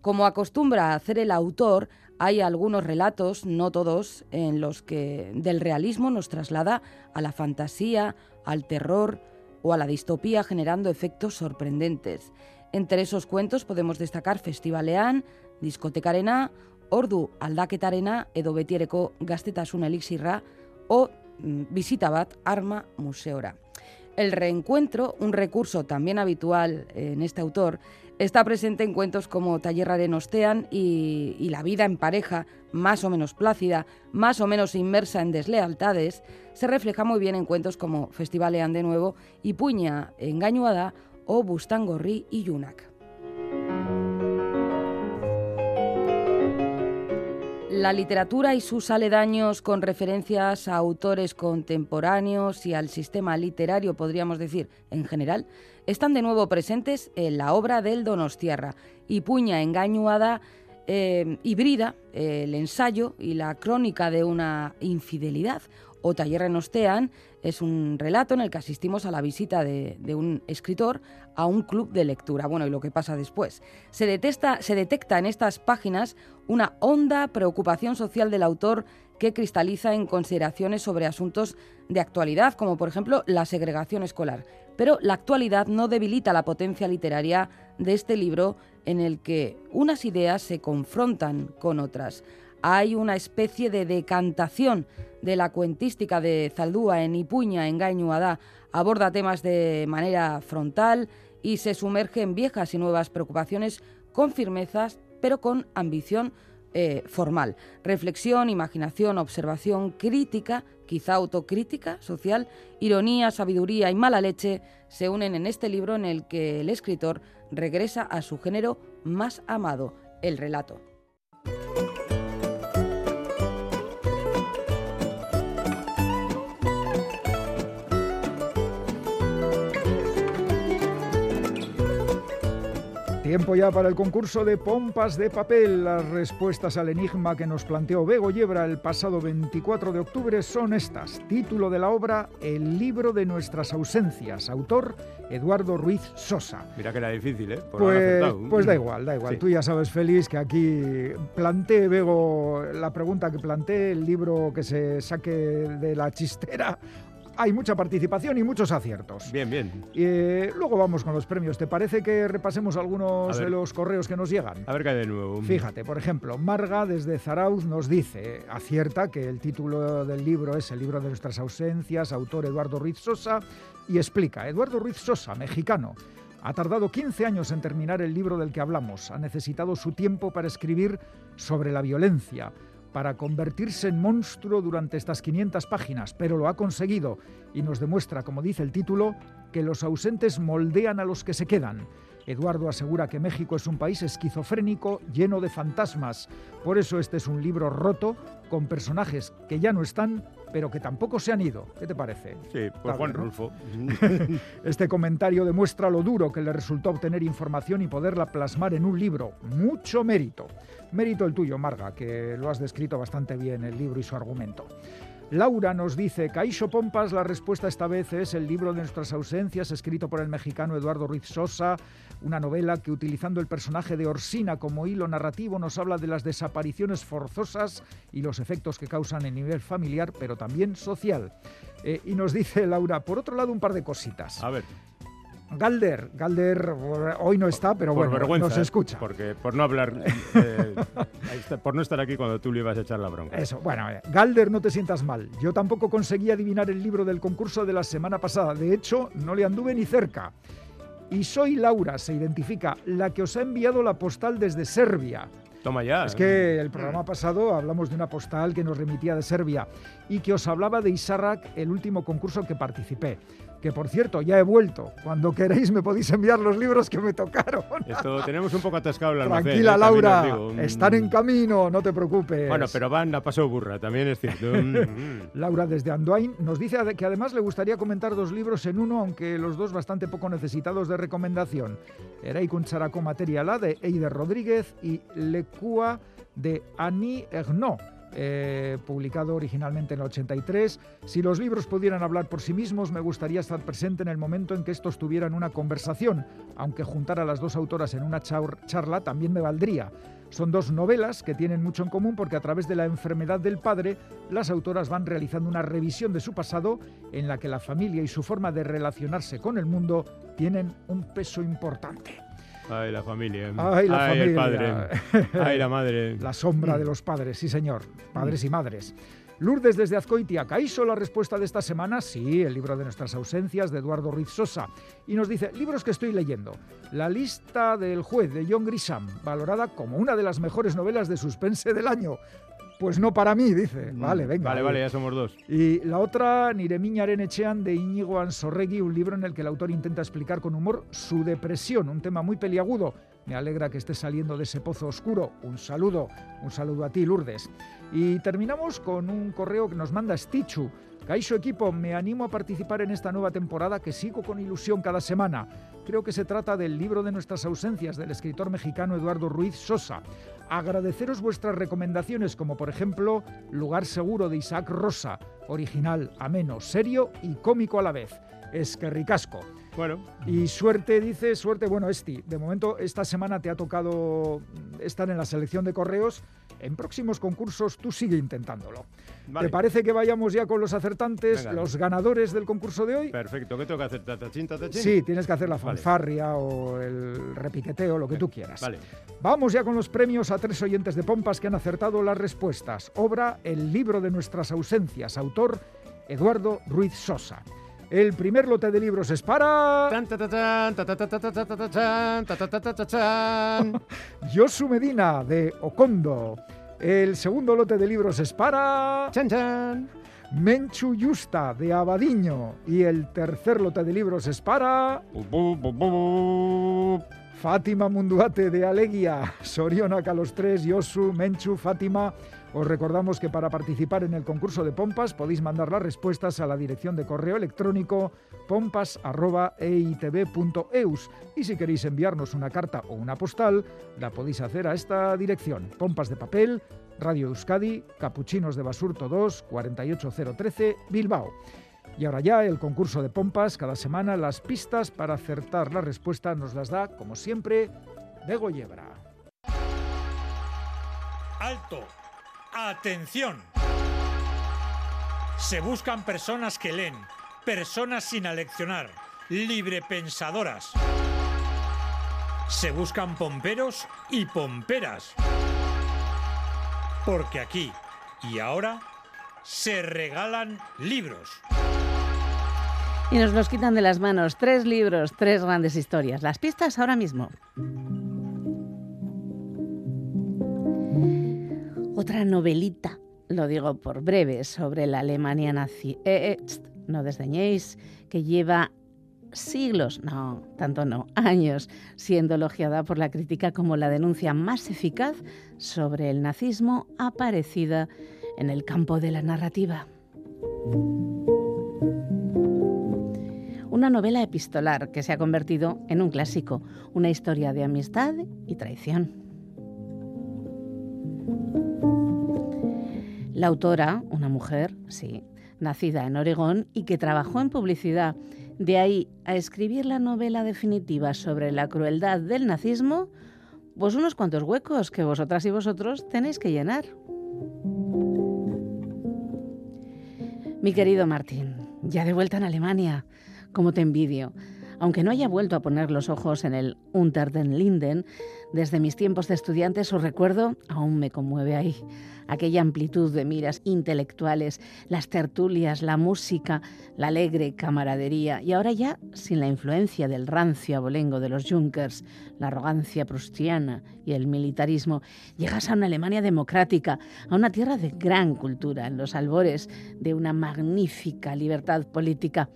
Como acostumbra hacer el autor, hay algunos relatos, no todos, en los que del realismo nos traslada a la fantasía, al terror o a la distopía, generando efectos sorprendentes. Entre esos cuentos podemos destacar Festivalean, Diskotekarena, Ordu aldaketarena edo betiereko gaztetasun elixirra o mm, visita bat arma museora. El reencuentro, un recurso también habitual en este autor, está presente en cuentos como Tallerraren Ostean y, y La vida en pareja, más o menos plácida, más o menos inmersa en deslealtades, se refleja muy bien en cuentos como Festivalean de nuevo y Puña Engañuada o Bustangorri y Yunak. La literatura y sus aledaños con referencias a autores contemporáneos y al sistema literario, podríamos decir, en general, están de nuevo presentes en la obra del Donostierra y Puña Engañuada eh, hibrida el ensayo y la crónica de una infidelidad, o Taller Ostean es un relato en el que asistimos a la visita de, un escritor a un club de lectura. Bueno, y lo que pasa después. Se, se detecta en estas páginas una honda preocupación social del autor que cristaliza en consideraciones sobre asuntos de actualidad, como por ejemplo la segregación escolar. Pero la actualidad no debilita la potencia literaria de este libro en el que unas ideas se confrontan con otras hay una especie de decantación de la cuentística de Zaldúa en Ipuña, en Gaiñuadá. Aborda temas de manera frontal y se sumerge en viejas y nuevas preocupaciones con firmezas, pero con ambición eh, formal. Reflexión, imaginación, observación, crítica, quizá autocrítica social, ironía, sabiduría y mala leche se unen en este libro en el que el escritor regresa a su género más amado, el relato. Tiempo ya para el concurso de pompas de papel. Las respuestas al enigma que nos planteó Bego Yebra el pasado 24 de octubre son estas. Título de la obra El libro de nuestras ausencias. Autor Eduardo Ruiz Sosa. Mira que era difícil, ¿eh? pues, pues da igual, da igual. Tú ya sabes, Félix, que aquí planteé, Bego, la pregunta que planteé, el libro que se saque de la chistera hay mucha participación y muchos aciertos. Bien, bien. Y, eh, luego vamos con los premios. ¿Te parece que repasemos algunos de los correos que nos llegan? A ver qué hay de nuevo. Fíjate, por ejemplo, Marga desde Zarauz nos dice, acierta que el título del libro es El libro de nuestras ausencias, autor Eduardo Ruiz Sosa, y explica, Eduardo Ruiz Sosa, mexicano, ha tardado 15 años en terminar el libro del que hablamos, ha necesitado su tiempo para escribir sobre la violencia, para convertirse en monstruo durante estas 500 páginas, pero lo ha conseguido y nos demuestra, como dice el título, que los ausentes moldean a los que se quedan. Eduardo asegura que México es un país esquizofrénico lleno de fantasmas. Por eso este es un libro roto, con personajes que ya no están, pero que tampoco se han ido. ¿Qué te parece? Sí, pues Juan Rulfo. (laughs) este comentario demuestra lo duro que le resultó obtener información y poderla plasmar en un libro. Mucho mérito. Mérito el tuyo, Marga, que lo has descrito bastante bien el libro y su argumento. Laura nos dice, Caixo Pompas, la respuesta esta vez es el libro de nuestras ausencias, escrito por el mexicano Eduardo Ruiz Sosa, una novela que utilizando el personaje de Orsina como hilo narrativo nos habla de las desapariciones forzosas y los efectos que causan en nivel familiar, pero también social. Eh, y nos dice Laura, por otro lado, un par de cositas. A ver. Galder, Galder hoy no está, pero bueno, nos ¿eh? escucha. Porque por no hablar, eh, (laughs) por no estar aquí cuando tú le ibas a echar la bronca. Eso, bueno, eh, Galder, no te sientas mal. Yo tampoco conseguí adivinar el libro del concurso de la semana pasada. De hecho, no le anduve ni cerca. Y soy Laura, se identifica, la que os ha enviado la postal desde Serbia. Toma ya. Es que el programa pasado hablamos de una postal que nos remitía de Serbia. Y que os hablaba de Isarrak, el último concurso en que participé que por cierto ya he vuelto. Cuando queréis me podéis enviar los libros que me tocaron. Esto tenemos un poco atascado el almacén. Tranquila, ¿eh? Laura, están en camino, no te preocupes. Bueno, pero van a paso burra, también es cierto. (laughs) Mm. Laura desde Andoain nos dice que además le gustaría comentar dos libros en uno, aunque los dos bastante poco necesitados de recomendación. Ereikun Characo Materiala de Eider Rodríguez y Lecua de Annie Ernaux eh, publicado originalmente en el 83. Si los libros pudieran hablar por sí mismos, me gustaría estar presente en el momento en que estos tuvieran una conversación, aunque juntar a las dos autoras en una charla también me valdría. Son dos novelas que tienen mucho en común porque a través de la enfermedad del padre, las autoras van realizando una revisión de su pasado en la que la familia y su forma de relacionarse con el mundo tienen un peso importante. Ay, la familia. Ay, la familia. el padre. (laughs) Ay, la madre. La sombra de los padres, sí, señor. Padres y madres. Lourdes desde Azcoitia. ¿Caíso la respuesta de esta semana? Sí, el libro de nuestras ausencias de Eduardo Ruiz Sosa. Y nos dice, libros que estoy leyendo. La lista del juez de John Grisham, valorada como una de las mejores novelas de suspense del año. Pues no para mí, dice. Mm, vale, venga. Vale, vale, ya somos dos. Y la otra, Niremiña Arenechean, de Íñigo Ansorregui, un libro en el que el autor intenta explicar con humor su depresión, un tema muy peliagudo. Me alegra que esté saliendo de ese pozo oscuro. Un saludo, un saludo a ti, Lourdes. Y terminamos con un correo que nos manda Stichu. Caixo equipo, me animo a participar en esta nueva temporada que sigo con ilusión cada semana. Creo que se trata del libro de nuestras ausencias del escritor mexicano Eduardo Ruiz Sosa agradeceros vuestras recomendaciones, como por ejemplo Lugar Seguro de Isaac Rosa, original, ameno, serio y cómico a la vez. Es que ricasco. Bueno. Y suerte, dice, suerte, bueno, Esti, de momento esta semana te ha tocado estar en la selección de correos. En próximos concursos tú sigue intentándolo. ¿Te parece que vayamos ya con los acertantes, los ganadores del concurso de hoy? Perfecto. ¿Qué tengo que hacer? ¿Tatachín, tatachín? Sí, tienes que hacer la fanfarria o el repiqueteo, lo que tú quieras. Vale. Vamos ya con los premios a tres oyentes de Pompas que han acertado las respuestas. Obra El libro de nuestras ausencias. Autor Eduardo Ruiz Sosa. El primer lote de libros es para. Josu Medina, de Ocondo. El segundo lote de libros es para. Chan, chan. Menchu Yusta, de Abadiño. Y el tercer lote de libros es para. Fátima Munduate, de Aleguia. Soriona los tres, Yosu, Menchu, Fátima. Os recordamos que para participar en el concurso de pompas podéis mandar las respuestas a la dirección de correo electrónico pompas.eitv.eus y si queréis enviarnos una carta o una postal, la podéis hacer a esta dirección. Pompas de papel, Radio Euskadi, Capuchinos de Basurto 2, 48013, Bilbao. Y ahora ya el concurso de pompas, cada semana las pistas para acertar la respuesta nos las da, como siempre, Bego Yebra. ¡Alto! Atención. Se buscan personas que leen, personas sin aleccionar, librepensadoras. Se buscan pomperos y pomperas. Porque aquí y ahora se regalan libros. Y nos los quitan de las manos. Tres libros, tres grandes historias. Las pistas ahora mismo. Otra novelita, lo digo por breve, sobre la Alemania nazi. Eh, eh, no desdeñéis, que lleva siglos, no, tanto no, (laughs) años, siendo elogiada por la crítica como la denuncia más eficaz sobre el nazismo aparecida en el campo de la narrativa. Una novela epistolar que se ha convertido en un clásico, una historia de amistad y traición. La autora, una mujer, sí, nacida en Oregón y que trabajó en publicidad. De ahí a escribir la novela definitiva sobre la crueldad del nazismo, pues unos cuantos huecos que vosotras y vosotros tenéis que llenar. Mi querido Martín, ya de vuelta en Alemania, como te envidio. Aunque no haya vuelto a poner los ojos en el Unter den Linden, desde mis tiempos de estudiante su recuerdo aún me conmueve ahí. Aquella amplitud de miras intelectuales, las tertulias, la música, la alegre camaradería y ahora ya sin la influencia del rancio abolengo de los Junkers, la arrogancia prustiana y el militarismo, llegas a una Alemania democrática, a una tierra de gran cultura, en los albores de una magnífica libertad política.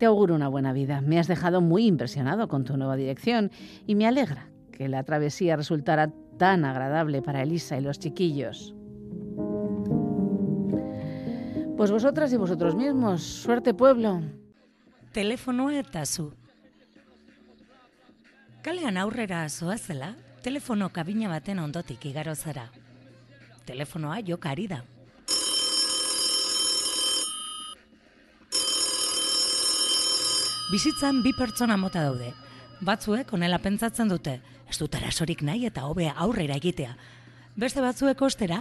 Te auguro una buena vida. Me has dejado muy impresionado con tu nueva dirección y me alegra que la travesía resultara tan agradable para Elisa y los chiquillos. Pues vosotras y vosotros mismos, suerte pueblo. Telefonoa eta zu. Kalean aurrera zoazela, telefono kabina baten ondotik igaro zara. Telefonoa. Bizitzan bi pertsona mota daude. Batzuek onela pentsatzen dute, ez dut arasorik nahi eta hobe aurrera egitea. Beste batzuek ostera,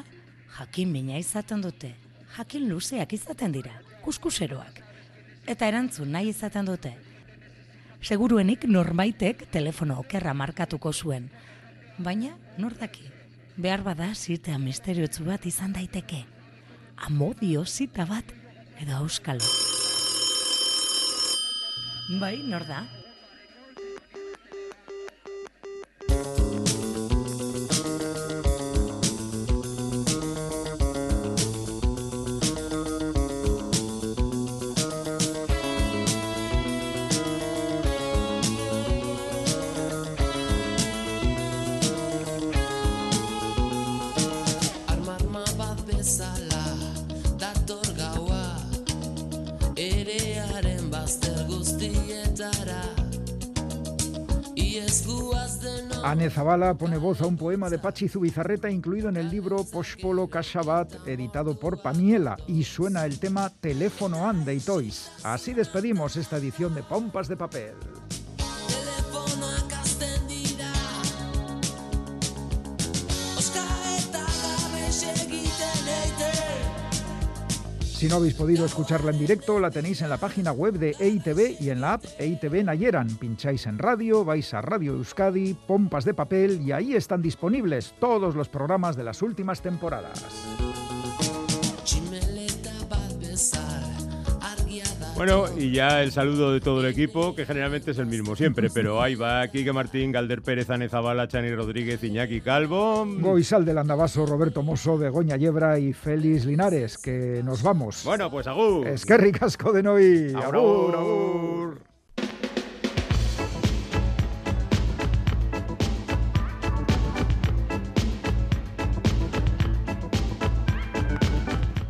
jakin mina izaten dute. Jakin luzeak izaten dira, kuskuseroak. Eta erantzun nahi izaten dute. Seguruenik norbaitek telefono okerra markatuko zuen. Baina, nor daki, behar bada zitea misteriotzu bat izan daiteke. Amodio zita bat edo auskalo. Bai, nor da? Zavala pone voz a un poema de Pachi Zubizarreta incluido en el libro Pospolo Casabat, editado por Pamiela, y suena el tema Teléfono and de Toys. Así despedimos esta edición de Pompas de Papel. Si no habéis podido escucharla en directo, la tenéis en la página web de EITV y en la app EITV Nayeran. Pincháis en radio, vais a Radio Euskadi, Pompas de Papel y ahí están disponibles todos los programas de las últimas temporadas. Bueno, y ya el saludo de todo el equipo, que generalmente es el mismo siempre, pero ahí va Quique Martín, Galder Pérez, Ane Zabala, Chani Rodríguez, Iñaki Calvo. Goizal del Andabaso, Roberto Mosso, Begoña Yebra y Félix Linares, que nos vamos. Bueno, pues agur. Es que ricasco de Noí. Agur, Agur, agur.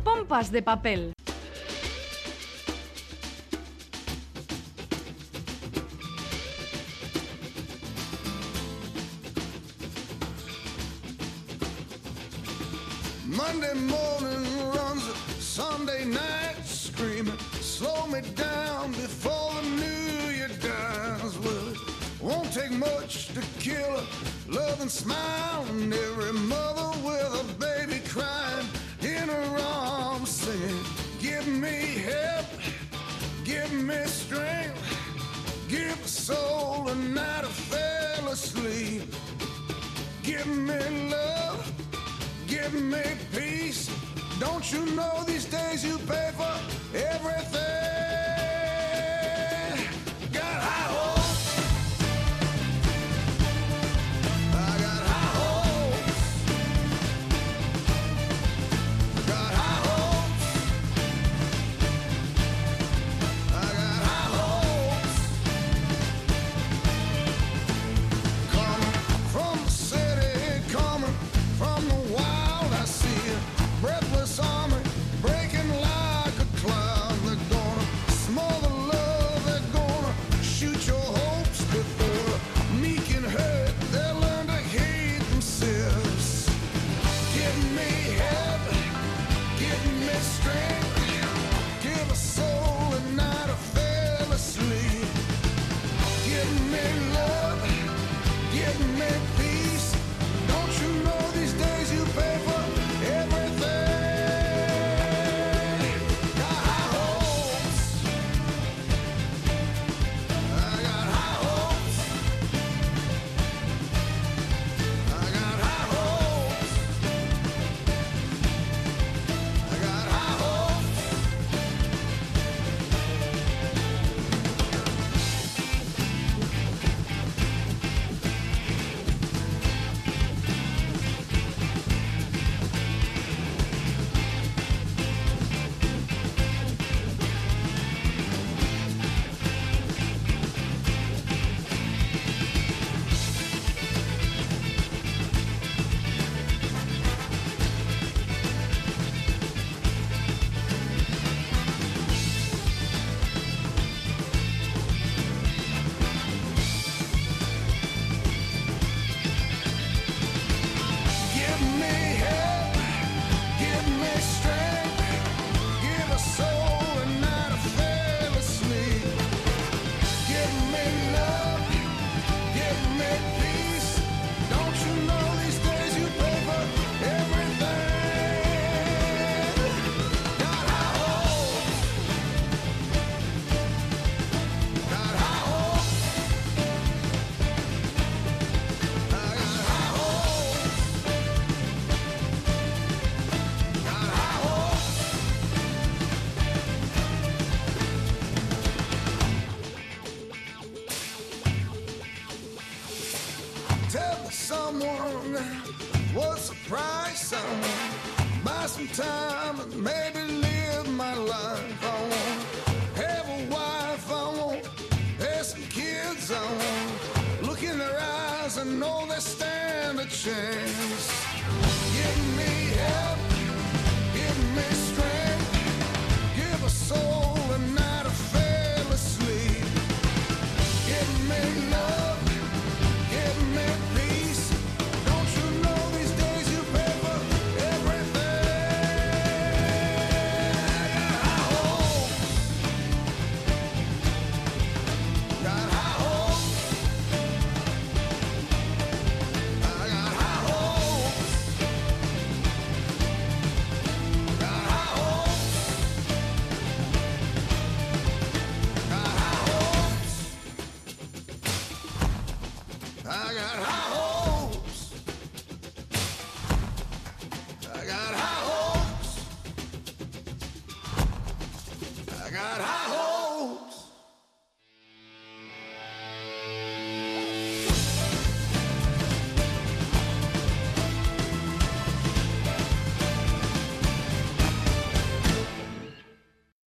Pompas de papel. Monday morning runs Sunday night screaming, slow me down before the new year dies. Well, it won't take much to kill a loving smile, and every mother with a baby crying in her arms singing, Give me help, give me strength, give a soul a night I fell asleep. Give me love, give me peace. Don't you know these days you pay for everything?